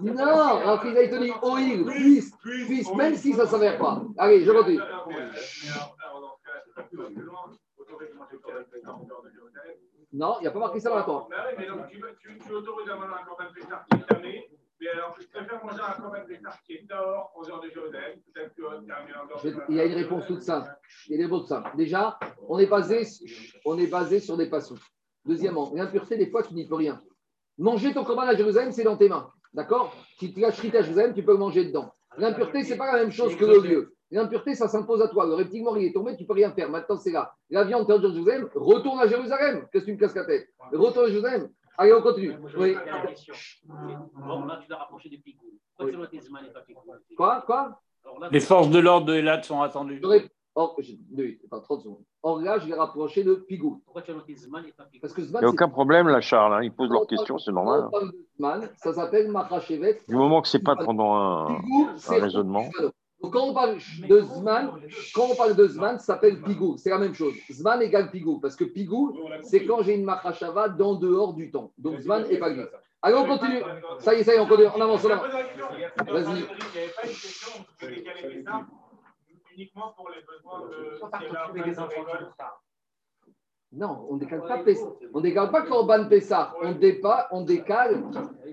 Non, Rafrizda, il te dit, oïl, puisse, puisse, même si ça ne s'avère pas. Allez, je continue. Non, il n'y a pas marqué ça dans la Torah. Mais donc, tu, tu, tu autorises à manger un corban pétard qui est fermé, mais alors je préfère manger un corban pétard qui est dehors aux heures de Jérusalem. Peut-être que euh, Il y a une réponse toute simple. Il y a des mots simples. Déjà, on est basé, on est basé sur des passous. Deuxièmement, l'impureté, des fois, tu n'y peux rien. Manger ton corban à Jérusalem, c'est dans tes mains. D'accord? Si tu lâches à Jérusalem, tu peux manger dedans. L'impureté, ce n'est pas la même chose que le lieu. L'impureté, ça s'impose à toi. Le reptile mort, il est tombé, tu ne peux rien faire. Maintenant, c'est là. La viande, tu es en Jérusalem, retourne à Jérusalem. Qu'est-ce que tu me casses la tête Retourne à Jérusalem. Allez, on continue. Oui. Bon, là, tu l'as rapproché du. Pourquoi Quoi? Quoi? Les forces de l'ordre de Elat sont attendues. Or, je... pas 30 secondes. Or là, je l'ai rapproché de Pigou. Pourquoi tu as noté Zman et pas Pigou Parce que Il n'y a aucun problème là, Charles. Hein. Ils posent leurs questions, c'est normal. Zman, ça s'appelle Machachevet. Du moment que ce n'est pas pendant un, un raisonnement. Donc, quand on parle de Zman, quand on parle de Zman, ça s'appelle Pigou. C'est la même chose. Zman égale Pigou. Parce que Pigou, c'est quand j'ai une Machashava dans dehors du temps. Donc, Zman est pas Allez, on continue. Ça y est, ça y est, on continue. On avance là. Vas-y. Uniquement pour les besoins de. Non, on ne décale pas On décale pas Corban Pessah. On, on, décale,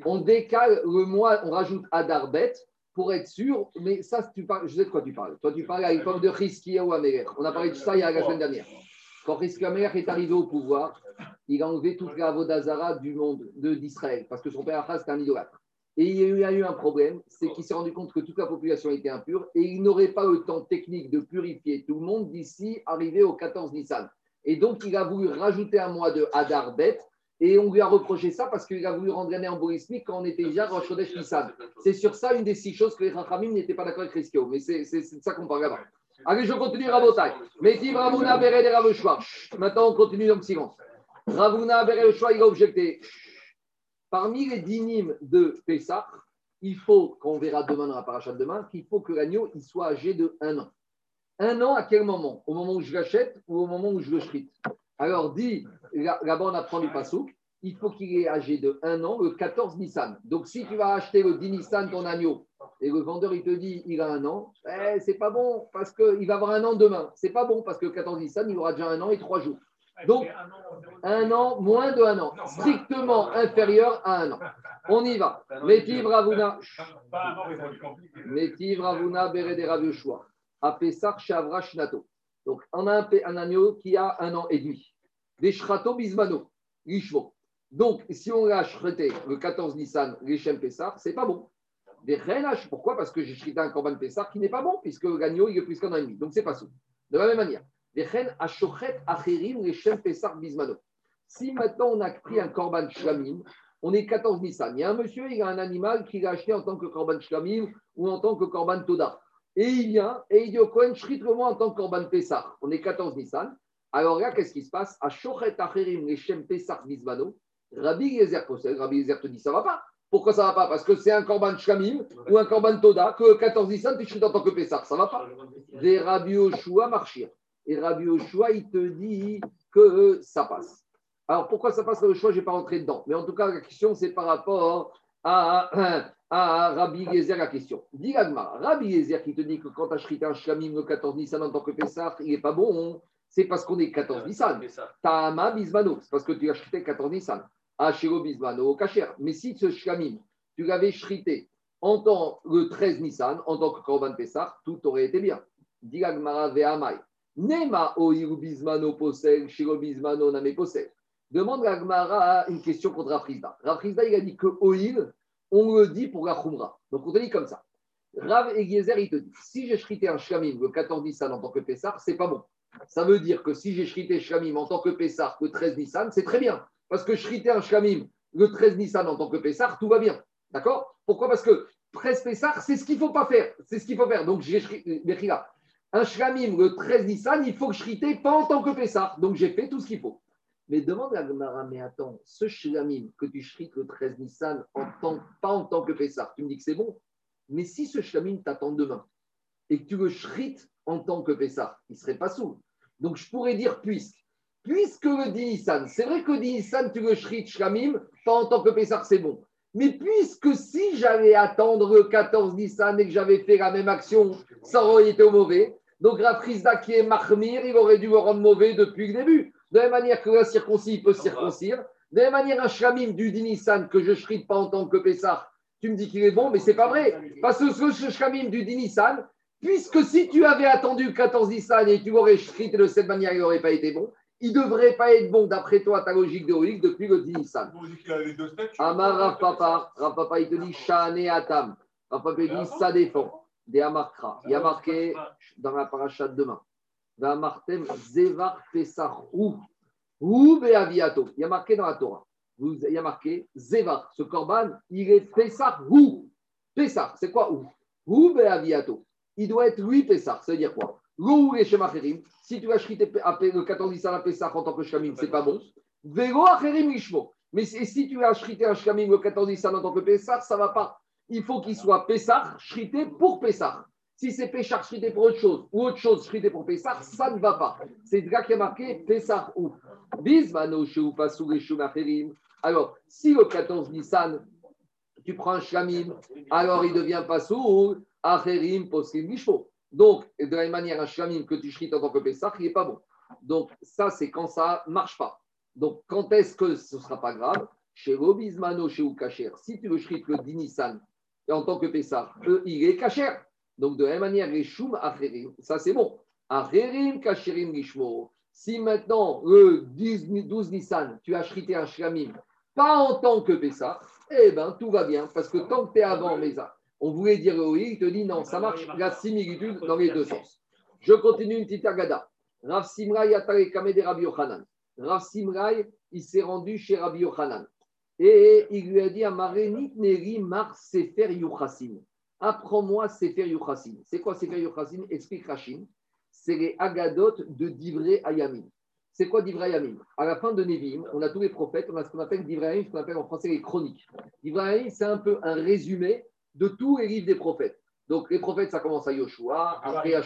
on décale le mois, on rajoute Adarbet pour être sûr, mais ça, tu parles, je sais de quoi tu parles. Toi, tu parles à l'époque de Riskia ou Améler. On a parlé de ça il y a la semaine dernière. Quand Riskia Améler est arrivé au pouvoir, il a enlevé toute la Vodazara du monde d'Israël, parce que son père Achaz était un idolâtre. Et il y a eu un problème, c'est qu'il s'est rendu compte que toute la population était impure et il n'aurait pas le temps technique de purifier tout le monde d'ici arrivé au 14 Nissan. Et donc, il a voulu rajouter un mois de Hadar Bet et on lui a reproché ça parce qu'il a voulu rendre l'année embolismique quand on était déjà Rosh Chodesh. C'est sur ça une des six choses que les Rachamim n'étaient pas d'accord avec Riskio. Mais c'est de ça qu'on parle là-bas. Allez, je continue Rabotai. Metiv Ravuna Beret et Raveshua. Maintenant, on continue dans le silence. Ravuna Beret il a objecté. Parmi les dynimes de Pessah, il faut, qu'on verra demain dans la paracha de demain, qu'il faut que l'agneau il soit âgé de un an. Un an à quel moment? Au moment où je l'achète ou au moment où je le shrite? Alors, dit, là-bas, on apprend du Passouk, il faut qu'il ait âgé de 1 an, le 14 Nissan. Donc, si tu vas acheter le 10 Nissan, ton agneau, et le vendeur, il te dit, il a un an, eh, c'est pas bon, parce qu'il va avoir un an demain. C'est pas bon, parce que le 14 Nissan, il aura déjà un an et trois jours. Donc, un an, moins de un an, strictement inférieur à un an. On y va. Métiv Ravuna. Métiv Ravuna Beredera Yoshua. Apesar Shavra Shnato. Donc, on a un, agneau qui a un an et demi. Des shrato bismano, l'ishvo. Donc, si on l'a shreté le 14 Nissan, l'Echem Pessar, c'est pas bon. Des renaches, pourquoi? Parce que j'ai shrité un corban Pessar qui n'est pas bon, puisque l'agneau, il est plus qu'un an et demi. Donc, c'est pas ça. De la même manière, si maintenant on a pris un korban shlamim, on est 14 Nissan. Il y a un monsieur, il a un animal qu'il a acheté en tant que korban shlamim ou en tant que korban toda. Et il vient et il dit au Kohen, moi en tant que korban Pessah. On est 14 Nissan. Alors là, qu'est-ce qui se passe? À Shochet Acherim Leshem Pessah Rabbi Yezer possède. Rabbi Yezer te dit ça va pas. Pourquoi ça va pas? Parce que c'est un korban shlamim ou un korban toda que 14 Nissan, tu shrit en tant que Pessah. Ça va pas. Des Rabbi Yoshua marchir. Et Rabbi Yoshua, il te dit que ça passe. Alors pourquoi ça passe? Le choix Je n'ai pas rentré dedans. Mais en tout cas, la question, c'est par rapport à, à, Rabbi Yezer la question. Dis Rabbi Yezer qui te dit que quand tu as chrité un shlamim le 14 Nissan en tant que Pessah, il n'est pas bon. C'est parce qu'on est 14 Nissan. Ta'ama Bismano, c'est parce que tu as chrité 14 Nissan. Achero Bismano, Kacher. Mais si ce shlamim, tu l'avais chrité en tant le 13 Nissan, en tant que Korban Pessah, tout aurait été bien. Dis Ve'amai. Nema oiru bismano posel, shiro bismano name posel. Demande à Gmara une question contre Rafrizda. Rafrizda, il a dit que oil, on le dit pour la khumra. Donc on te dit comme ça. Rav Egiezer, il te dit si j'ai shrité un shlamim le 14 Nissan en tant que Pessar, c'est pas bon. Ça veut dire que si j'ai shrité shlamim en tant que Pessar le 13 Nissan, c'est très bien. Parce que shrité un shlamim le 13 Nissan en tant que Pessar, tout va bien. D'accord? Pourquoi? Parce que 13 Pessar, c'est ce qu'il faut pas faire. C'est ce qu'il faut faire. Donc j'ai shrité un shlamim le 13 Nissan, il faut que je shrite pas en tant que Pessah. Donc j'ai fait tout ce qu'il faut. Mais demande à Gemara, mais attends, ce shlamim que tu shrites le 13 Nissan, en tant, pas en tant que Pessah, tu me dis que c'est bon. Mais si ce shlamim t'attend demain et que tu le shrites en tant que Pessah, il ne serait pas sourd. Donc je pourrais dire puisque. Puisque le 10 Nissan, c'est vrai que le 10 Nissan, tu le shrites shlamim, pas en tant que Pessah, c'est bon. Mais puisque si j'allais attendre le 14 Nissan et que j'avais fait la même action, ça aurait été au mauvais. Donc Rafrizda qui est Mahmir, il aurait dû me rendre mauvais depuis le début. De la même manière que la circoncis, il peut circoncire. De la même manière, un shlamim du Nissan que je ne pas en tant que Pessah, tu me dis qu'il est bon, mais c'est pas vrai. Parce que ce shlamim du Nissan, puisque si tu avais attendu le 14 Nissan et tu aurais shrité de cette manière, il n'aurait pas été bon il ne devrait pas être bon, d'après toi, ta logique de depuis le 10 Nissan. Amar Rafapa, Rafapa, il te dit Shane Atam. Rafapa, il dit ça défend. Des Amarkra. Il y a marqué dans la paracha de demain. Martem Zevar Pesach Ou. Beaviato. Il y a marqué dans la Torah. Il y a marqué Zevar. Ce korban, il est Pesach Ou. Pesach, c'est quoi Ou? Ou Beaviato. Il doit être lui Pesach. Ça veut dire quoi? L'eau et Shemacherim si tu vas chriter le 14 Nissan à Pessah en tant que Shkamim, c'est pas bon. Vélo Acherim Ishmo. Mais si tu as chrité un Shkamim le 14 Nissan en tant que Pessah, ça ne va pas. Il faut qu'il soit Pessah, chrité pour Pessah. Si c'est Pessah chrité pour autre chose ou autre chose chrité pour Pessah, ça ne va pas. C'est là qui a marqué Pessah ou. Bismano Sheu Pasou et Alors, si le 14 Nissan, tu prends un alors il devient Pasou, Acherim Poskim Mishmo. Donc, de la même manière, un shlamim que tu shrites en tant que Pessah, il n'est pas bon. Donc, ça, c'est quand ça ne marche pas. Donc, quand est-ce que ce ne sera pas grave? Chez Robismano, chez Ukacher, si tu le shrites le Dinissan en tant que Pessah, il est Kacher. Donc, de la même manière, les Shum Acherim, ça c'est bon. Acherim Kacherim Lishmo. Si maintenant, le 12 Nissan, tu as shrité un shlamim, pas en tant que Pessah, eh bien, tout va bien, parce que tant que tu es avant Mesa, on voulait dire oui, il te dit non, ça marche la similitude dans les deux sens. Je continue une petite agada. Rav Simrai Atare Kamede Rabbi Yochanan. Rav Simrai, il s'est rendu chez Rabbi Yochanan. Et il lui a dit Amarenit Neri Mar Sefer Yuchasim. Apprends-moi Sefer Yuchasim. C'est quoi Sefer Yuchasim Explique Rachim. C'est les Agadot de Divré Ayamim. C'est quoi Divré Ayamim À la fin de Nevim, on a tous les prophètes, on a ce qu'on appelle Divré Ayamim, ce qu'on appelle en français les chroniques. Divré Ayamim, c'est un peu un résumé de tous les livres des prophètes. Donc les prophètes, ça commence à Yoshua, après à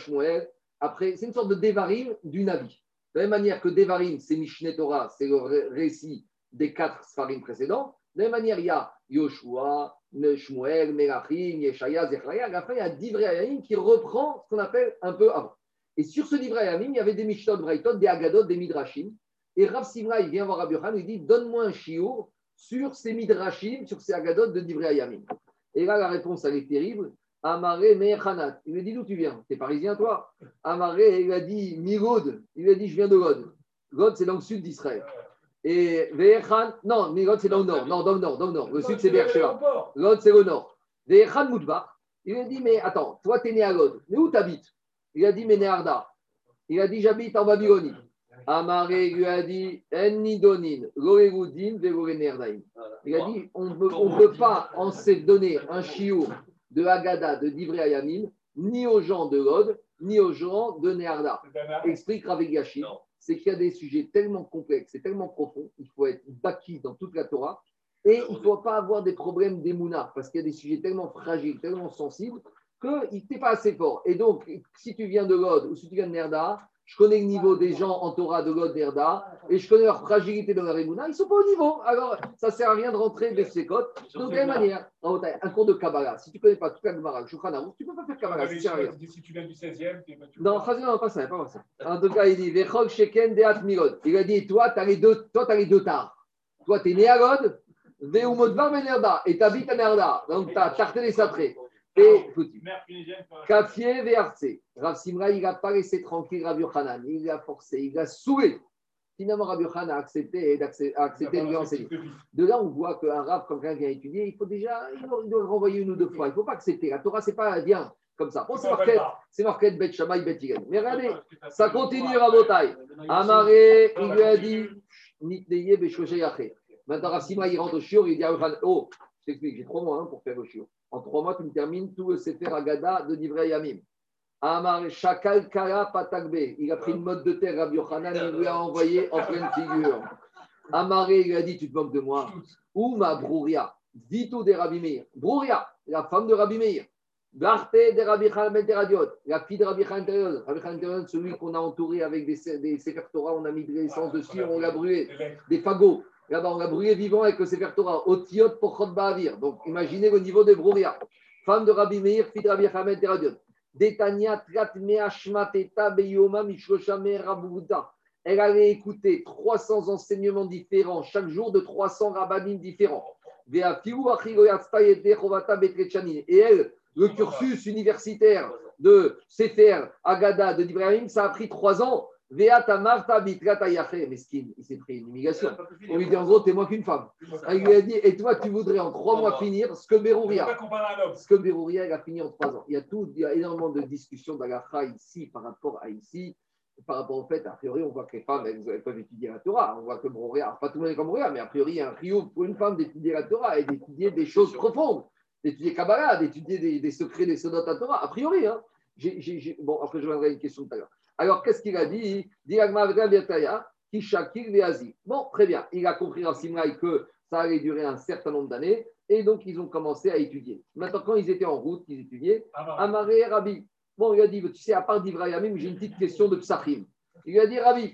après, c'est une sorte de Devarim du Navi. De la même manière que Devarim, c'est Mishneh Torah, c'est le récit des quatre Sfarim précédents. De la même manière, il y a Yoshua, Shmuel, Melachim, Yeshaya, Zechariah. À la fin, il y a Divrei qui reprend ce qu'on appelle un peu avant. Et sur ce Divrei il y avait des Mishnot Brayton, des Agadot, des Midrashim. Et Rav Simra, vient voir Rabbi Yohan, il dit Donne-moi un chiour sur ces Midrashim, sur ces Agadot de Divrei et là, la réponse, elle est terrible. Amaré Mechanat. Il lui dit d'où tu viens? T'es parisien, toi? Amaré, il lui a dit Mirod. Il lui a dit je viens de God. God, c'est dans le sud d'Israël. Et Vechan, non, Mirod, c'est dans le nord. Non, dans le nord, dans le nord. Le sud, c'est Beersheba. God, c'est le nord. Vechan Moudbar. Il lui a dit mais attends, toi, tu es né à God. Mais où tu habites Il a dit mais Néarda. Il a dit J'habite en Babylonie. Amaré lui a dit Ennidonin, Loregoudin, Velorenerdaim. Il a dit On ne peut pas en se donner un chiour de Haggadah, de Divrei Ayamim, ni aux gens de Lod, ni aux gens de Nearda. Explique Rav Yashi, c'est qu'il y a des sujets tellement complexes et tellement profonds, il faut être baki dans toute la Torah, et il ne faut pas avoir des problèmes d'émouna, parce qu'il y a des sujets tellement fragiles, tellement sensibles, qu'il n'est pas assez fort. Et donc, si tu viens de Lod ou si tu viens de Nerda, je connais le niveau des gens en Torah de Lod Nerda, et je connais leur fragilité dans leur émouna, ils ne sont pas au niveau. Alors, ça ne sert à rien de rentrer des sécotes. Donc, de quelle manière Un cours de Kabbalah, si tu ne connais pas toute la Gemara, tu ne peux pas faire Kabbalah. Si tu viens du 16e, tu Non, non, pas ça, pas ça. En tout cas, il dit Vechol Sheken Deat Mirod. Il a dit Toi, tu as les deux, toi, as les deux tares. Toi, tu es né à Veumodvar Nerda, et tu habites à Nerda. Donc, tu as Tarté les Satrés. Et Kafié VRC. Rav Simra, il n'a pas laissé tranquille Rav Yochanan. Il l'a forcé, il l'a saoulé. Finalement, Rav Yochanan a accepté, a accepté de lui enseigner. De là, on voit qu'un Rav, quand quelqu'un vient étudier, il faut déjà il doit, il doit le renvoyer une ou deux fois. Il ne faut pas accepter. La Torah, ce n'est pas bien comme ça. Bon, c'est marqué, c'est marqué Bet Shammai, Bet Mais regardez, ça continue Rabotai. Amaré, il lui a dit Nitneye Beshoshe Maintenant, Rav Simra, il rentre au chiot, il dit à Yochanan Oh, je t'explique, j'ai trois mois hein, pour faire le chiot. En trois mois, tu me termines tout le Sefer Agada de Divrei Yamim. Amar Shakal Kara Patagbe. Il a pris une mode de terre, Rabbi Yochanan, il lui a envoyé en pleine figure. Amaré, il lui a dit Tu te moques de moi Ou ma Brouria Vito de Rabbi Meir. Brouria, la femme de Rabbi Meir. Garte de Rabbi Khalmed la fille de Rabbi Khalmed Rabbi Khalmed celui qu'on a entouré avec des, des on a mis de l'essence dessus, on l'a brûlé, des fagots. On l'a brûlé vivant avec le Sefer Torah, Otiot pour. Donc, imaginez le niveau de Brouria. Femme de Rabbi Meir, fille de Rabbi Hamed Trat Meashmateta Beyoma. Elle allait écouter 300 enseignements différents chaque jour de 300 rabbinim différents. Et elle, le cursus universitaire de Sefer Agada de Ibrahim, ça a pris trois ans il s'est pris une immigration. On lui dit en gros, t'es moins qu'une femme. Il lui a dit, et toi, tu voudrais en trois mois finir ce que Berouria. Ce que Berouria, il a fini en trois ans. Il y a, tout, il y a énormément de discussions d'Agacha ici par rapport à ici. Par rapport au fait, a priori, on voit que les femmes, elles, peuvent étudier la Torah. On voit que Berouria, pas tout le monde est comme Berouria, mais a priori, il y a un rio pour une femme d'étudier la Torah et d'étudier des choses profondes, d'étudier Kabbalah, d'étudier des, secrets des sonotes à Torah. A priori, hein. Bon, après, je reviendrai à une question tout à l'heure. Alors, qu'est-ce qu'il a dit? Bon, très bien. Il a compris en Simraï que ça allait durer un certain nombre d'années. Et donc, ils ont commencé à étudier. Maintenant, quand ils étaient en route, ils étudiaient, Amaré Rabbi. Bon, il a dit, tu sais, à part d'Ibrahim, j'ai une petite question de Psachim. Il lui a dit, Rabbi,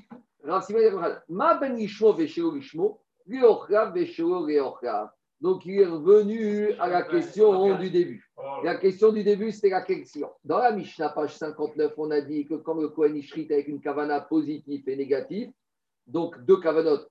Ma ben Ishmo vesheo Ishmo, vesheo donc, il est revenu à la question du début. La question du début, c'était la question. Dans la Mishnah, page 59, on a dit que quand le Kohen Ishrit avec une kavana positive et négative, donc deux kavanotes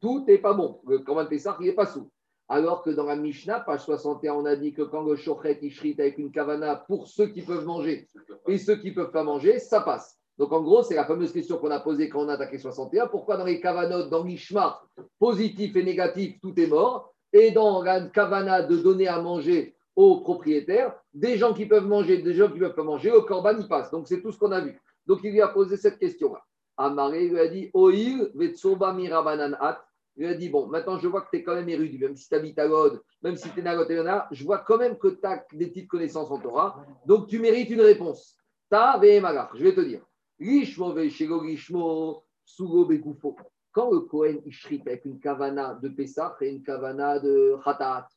tout n'est pas bon. Le Korban Pessah, il n'est pas sous. Alors que dans la Mishnah, page 61, on a dit que quand le Shochet Ishrit avec une kavana pour ceux qui peuvent manger et ceux qui ne peuvent pas manger, ça passe. Donc en gros, c'est la fameuse question qu'on a posée quand on a attaqué 61. Pourquoi dans les kavanotes, dans l'Ishma, positif et négatif, tout est mort? Et dans la kavana de donner à manger aux propriétaires, des gens qui peuvent manger, des gens qui ne peuvent pas manger, au korban, il passe. Donc c'est tout ce qu'on a vu. Donc il lui a posé cette question-là. Amaré lui a dit Oil, Vetsoba Mirabanan At. Il lui a dit Bon, maintenant je vois que tu es quand même érudit, même si tu habites à God, même si tu es Nagot je vois quand même que tu as des petites connaissances en Torah. Donc tu mérites une réponse. Ta Je vais te dire. Lishmo Veshego Lishmo Sugo Begufo quand le Kohen Ishrit avec une kavana de Pessah et une kavana de Khatat,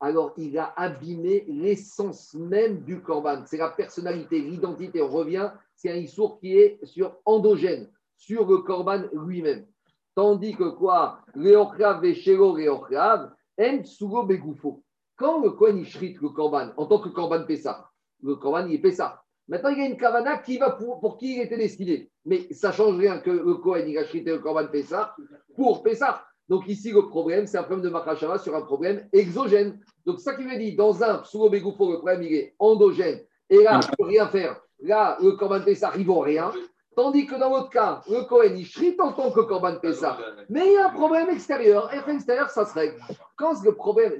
alors il a abîmé l'essence même du korban. C'est la personnalité, l'identité. On revient, c'est un issour qui est sur endogène, sur le korban lui-même. Tandis que quoi? Leochav veshelo Leochav, en sugo begoufo. Quand le Kohen Ishrit le korban, en tant que korban Pessah, le korban il est Pessah. Maintenant, il y a une kavana qui va pour, qui il était destiné. Mais ça ne change rien que le Kohen, il a chrité le Pessah pour Pessah. Donc ici, le problème, c'est un problème de Makashava sur un problème exogène. Donc ça qui veut dire, dans un Psugo Begoufo, le problème, il est endogène. Et là, je ne peux rien faire. Là, le Korban Pessah, il vaut rien. Tandis que dans l'autre cas, le Kohen, il en tant que Korban Pessah. Mais il y a un problème extérieur. Et un extérieur, ça se règle. Quand le problème,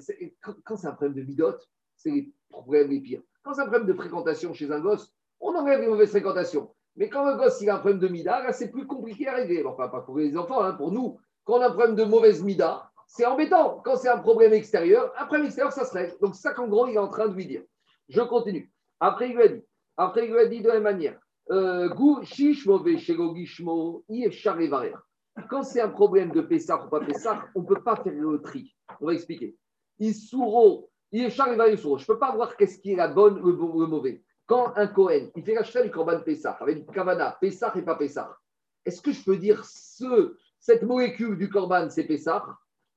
quand c'est un problème de bidote, c'est les problèmes les pires. Quand c'est un problème de fréquentation chez un gosse, on enlève les mauvaises fréquentations. Mais quand le gosse il a un problème de mida, là c'est plus compliqué à régler. Enfin, pas pour les enfants, hein, pour nous. Quand on a un problème de mauvaise mida, c'est embêtant. Quand c'est un problème extérieur, un problème extérieur, ça se règle. Donc, ça qu'en gros, il est en train de lui dire. Je continue. Après, il lui a dit, après, il lui a dit de la même manière, euh, quand c'est un problème de Pessah ou pas Pessah, on ne peut pas faire le tri. On va expliquer. Isuro, je ne peux pas voir qu'est-ce qui est la bonne ou le, mauvais. Quand un Cohen, il fait la du Corban Pessah, avec du Kavana, Pessah et pas Pessah, est-ce que je peux dire ce, cette molécule du Corban, c'est Pessah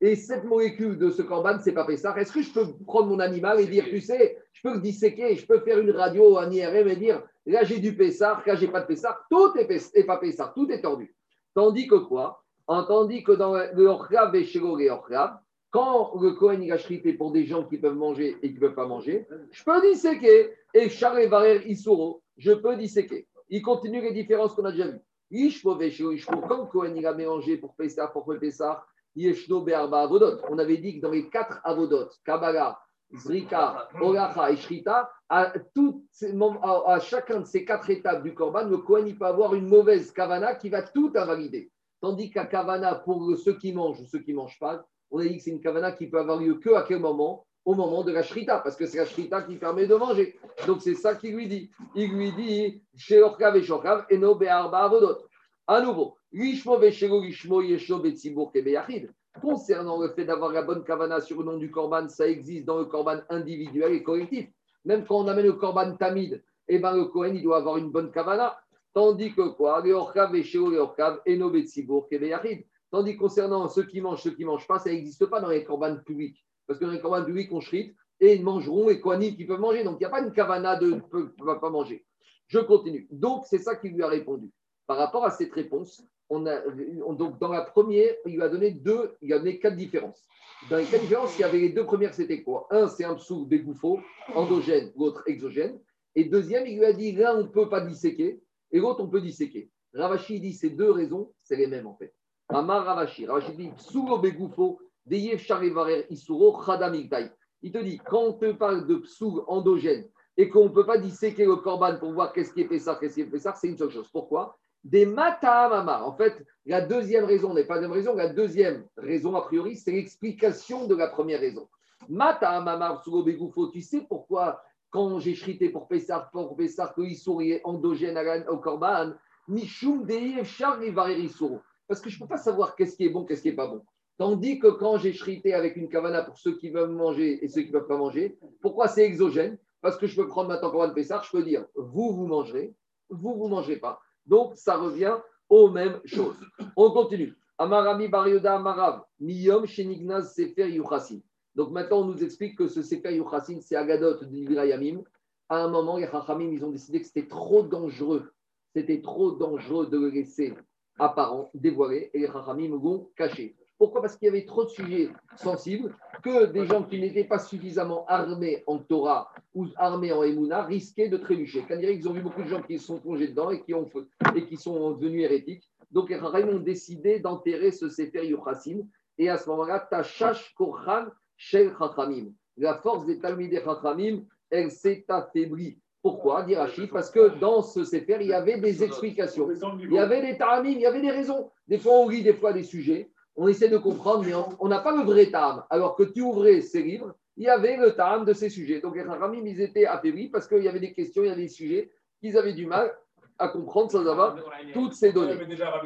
et cette molécule de ce corban, c'est pas Pessah. Est-ce que je peux prendre mon animal et dire, tu sais, je peux le disséquer, je peux faire une radio, un IRM et dire, là j'ai du Pessah, là j'ai pas de Pessah, tout est, pas Pessah, tout est tordu. Tandis que quoi? Tandis que dans le Orchav et Shelo et quand le Kohen a chrité pour des gens qui peuvent manger et qui ne peuvent pas manger, je peux disséquer. Et Charles Varer Isuro, je peux disséquer. Il continue les différences qu'on a déjà vues. Comme Kohen il a mélangé pour Pessah, pour Pessah, on avait dit que dans les quatre avodot, Kabbalah, Zrika, Olacha et Shrita, à, à, chacun de ces quatre étapes du Korban, le Kohen il peut avoir une mauvaise kavana qui va tout invalider. Tandis qu'à kavana, pour ceux qui mangent ou ceux qui ne mangent pas, on a dit que c'est une kavana qui peut avoir lieu que à quel moment? Au moment de la shrita, parce que c'est la shrita qui permet de manger. Donc c'est ça qu'il lui dit. Il lui dit, chez Orkav et Shokav, et no be'arba avodot. À nouveau, Concernant le fait d'avoir la bonne kavana sur le nom du korban, ça existe dans le korban individuel et collectif. Même quand on amène le korban tamid, eh ben le Kohen, il doit avoir une bonne kavana. Tandis que quoi? Tandis concernant ceux qui mangent, ceux qui ne mangent pas, ça n'existe pas dans les korban publics. Parce que dans les korban publics, on shrite et ils mangeront et Kohanim qui peuvent manger. Donc il n'y a pas une kavana de ne pas manger. Je continue. Donc c'est ça qu'il lui a répondu. Par rapport à cette réponse, on a, donc dans la première, il a donné deux, il a donné quatre différences. Dans les quatre différences, il y avait les deux premières, c'était quoi? Un, c'est un psou bégoufo, endogène, l'autre exogène. Et deuxième, il lui a dit, l'un, on ne peut pas disséquer, et l'autre, on peut disséquer. Ravashi dit, ces deux raisons, c'est les mêmes en fait. Amar Ravashi, Ravashi dit, bégoufo, deyev varer isuro, Il te dit, quand on te parle de psou endogène, et qu'on ne peut pas disséquer le corban pour voir qu'est-ce qui est ça, qu'est-ce qui est ça, c'est une seule chose. Pourquoi? Des matamama. En fait, la deuxième raison n'est pas la même raison. La deuxième raison, a priori, c'est l'explication de la première raison. Matamama, tu sais pourquoi, quand j'ai chrité pour Pessar, pour Pessar, qu'il souriait endogène au Korban, Mishum Parce que je ne peux pas savoir qu'est-ce qui est bon, qu'est-ce qui n'est pas bon. Tandis que quand j'ai chrité avec une kavana pour ceux qui veulent manger et ceux qui ne peuvent pas manger, pourquoi c'est exogène? Parce que je peux prendre maintenant Korban Pessar, je peux dire, vous, vous mangerez, vous, vous ne mangez pas. Donc, ça revient aux mêmes choses. On continue. Amarami Barioda Amarav, Miyom Shenignaz Sefer Yuchasin. Donc maintenant, on nous explique que ce Sefer Yuchasin, c'est Agadot de À un moment, les ils ont décidé que c'était trop dangereux. C'était trop dangereux de le laisser apparent, dévoilé, et les Chachamim l'ont caché. Pourquoi? Parce qu'il y avait trop de sujets sensibles que des gens qui n'étaient pas suffisamment armés en Torah ou armés en Emouna risquaient de trébucher. Quand ils ont vu beaucoup de gens qui se sont plongés dedans et qui, sont devenus hérétiques. Donc les Rahim ont décidé d'enterrer ce Sefer Yuchassin. Et à ce moment-là, Tashash Korhan Shel Chachamim. La force des Talmidei Chachamim, elle s'est affaiblie. Pourquoi dit Rachid Parce que dans ce Sefer, il y avait des explications. Il y avait des Ta'amim, il y avait des raisons. Des fois, on lit des fois des sujets on essaie de comprendre, mais on n'a pas le vrai tam. Alors que tu ouvrais ces livres, il y avait le tam de ces sujets. Donc les Ramim, ils étaient affaiblis parce qu'il y avait des questions, il y avait des sujets qu'ils avaient du mal à comprendre sans avoir toutes ces données.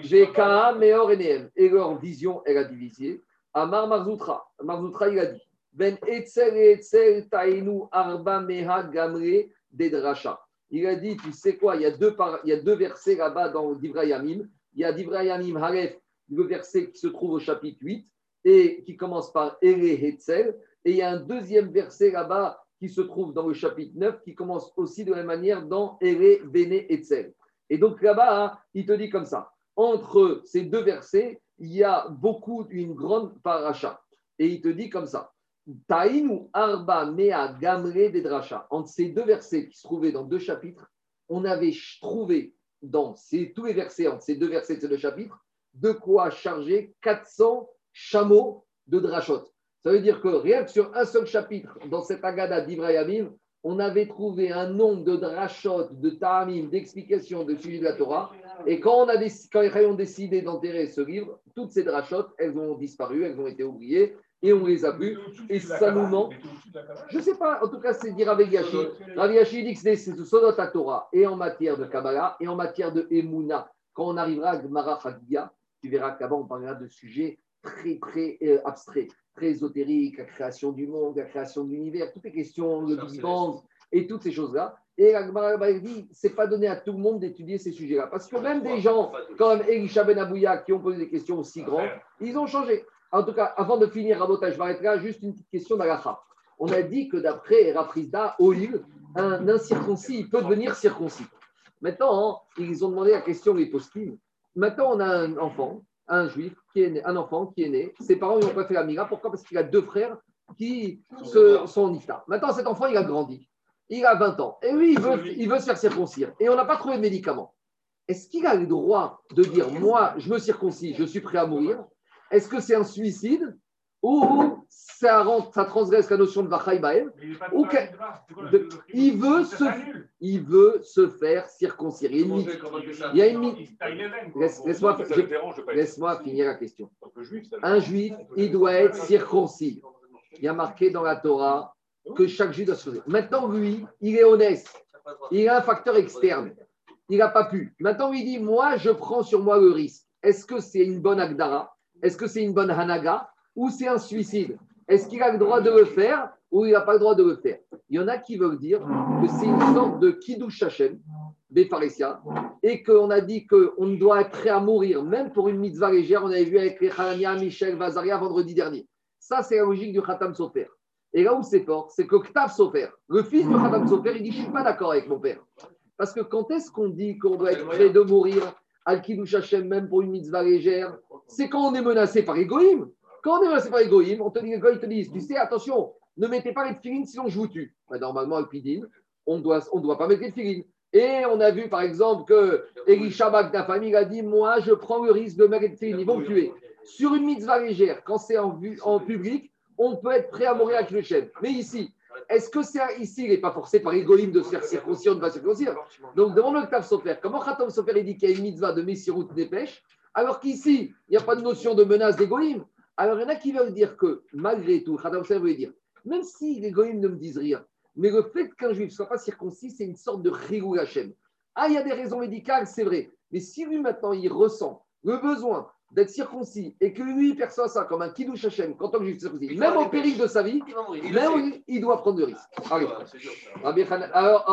VKA, Meor et Et leur vision, elle a divisé. Amar Marzoutra. Marzoutra, il a dit Ben Etzel Etzel Tainu Arba Meha Gamre Dedrasha. Il a dit, tu sais quoi, il y a deux, versets là-bas dans Divrayamim. Il y a Divrayamim Halef le verset qui se trouve au chapitre 8 et qui commence par Ere Hetzel. Et il y a un deuxième verset là-bas qui se trouve dans le chapitre 9 qui commence aussi de la même manière dans Ere Bene Hetzel. Et donc là-bas, hein, il te dit comme ça. Entre ces deux versets, il y a beaucoup, une grande paracha. Et il te dit comme ça. Taïnu arba mea gamre de Entre ces deux versets qui se trouvaient dans deux chapitres, on avait trouvé dans ces, tous les versets, entre ces deux versets de ces deux chapitres, de quoi charger 400 chameaux de drachot. Ça veut dire que rien que sur un seul chapitre, dans cette Agada d'Ibrahim, on avait trouvé un nombre de drachot, de ta'amim, d'explications de sujet de la Torah. Et quand, on a quand ont décidé d'enterrer ce livre, toutes ces drachot, elles ont disparu, elles ont été oubliées et on les a vues. Et ça nous ment. Je ne sais pas, en tout cas, c'est dire Rav Yashi. Rav Yashi dit que c'est Sodot à Torah et en matière de Kabbalah et en matière de Emouna. Quand on arrivera à Gemara Chagiga, tu verras qu'avant, on parlera de sujets très, très euh, abstraits, très ésotériques, la création du monde, la création de l'univers, toutes les questions, le Big Bang et toutes ces choses-là. Et la Gemara dit, c'est pas donné à tout le monde d'étudier ces sujets-là. Parce que même des gens comme Elisha Ben Abouya qui ont posé des questions aussi grandes, ils ont changé. En tout cas, avant de finir, Rabotage, je m'arrête là, juste une petite question d'Alaha. On a dit que d'après Rafrizda, Oil, un incirconcis, il peut devenir circoncis. Maintenant, hein, ils ont demandé la question les postines. Maintenant, on a un enfant, un juif, qui est né, un enfant qui est né. Ses parents lui ont pas fait la mira. Pourquoi? Parce qu'il a deux frères qui sont en iftar. Maintenant, cet enfant, il a grandi. Il a 20 ans. Et lui, il veut, il veut se faire circoncire. Et on n'a pas trouvé de médicament. Est-ce qu'il a le droit de dire, moi, je me circoncis, je suis prêt à mourir? Est-ce que c'est un suicide ou ça, rentre, ça transgresse la notion de Vachaï Baël Ou que- de- il veut se il veut se faire circoncire. Il y a une limite. Il y a une limite. Laisse- Laisse-moi j'ai- laisse-moi finir la question. Un juif, il doit être circoncis. Il y a marqué dans la Torah que chaque juif doit se faire. Maintenant, lui, il est honnête. Il a un facteur externe. Il n'a pas pu. Maintenant, il dit Moi, je prends sur moi le risque. Est-ce que c'est une bonne Agdara? Est-ce que c'est une bonne Hanaga Ou c'est un suicide? Est-ce qu'il a le droit de le faire ou il n'a pas le droit de le faire? Il y en a qui veulent dire que c'est une sorte de Kiddush Hashem, Befaresia, et qu'on a dit qu'on doit être prêt à mourir, même pour une mitzvah légère. On avait vu avec les Hanania, Michel, Vazaria vendredi dernier. Ça, c'est la logique du Khatam Sofer. Et là où c'est fort, c'est que Ktav Sofer, le fils du Khatam Sofer, il dit Je ne suis pas d'accord avec mon père. Parce que quand est-ce qu'on dit qu'on doit être prêt de mourir? Al Hashem, même pour une mitzvah légère C'est quand on est menacé par Egoïm. Quand on est menacé par Egoïm, on te dit, ils te disent Tu sais, attention, ne mettez pas les tefilines sinon je vous tue. Bah, normalement, Pidin, on ne doit, pas mettre les tefilines. Et on a vu par exemple que Elisha famille, a dit Moi, je prends le risque de mettre les tefilines, ils vont me tuer. Sur une mitzvah légère, quand c'est en, en public, on peut être prêt à mourir le chef. Mais ici, est-ce que c'est ici, il n'est pas forcé par Egoïm de se faire circoncire ou de ne pas circoncire Donc, demande le Ktav Sofer. Comment Khatam Sofer dit qu'il y a une mitzvah de Messirut Nefesh, alors qu'ici, il n'y a pas de notion de menace d'Egoïm Alors, il y en a qui veulent dire que, malgré tout, Khatam Sofer veut dire, même si les Goïms ne me disent rien, mais le fait qu'un juif ne soit pas circoncis, c'est une sorte de Chirou. Ah, il y a des raisons médicales, c'est vrai. Mais si lui, maintenant, il ressent le besoin d'être circoncis et que lui, perçoit ça comme un Kiddush Hachem, quand on juif circoncis, même au péril de sa vie, Il même il- doit prendre le risque. Allez. Alors,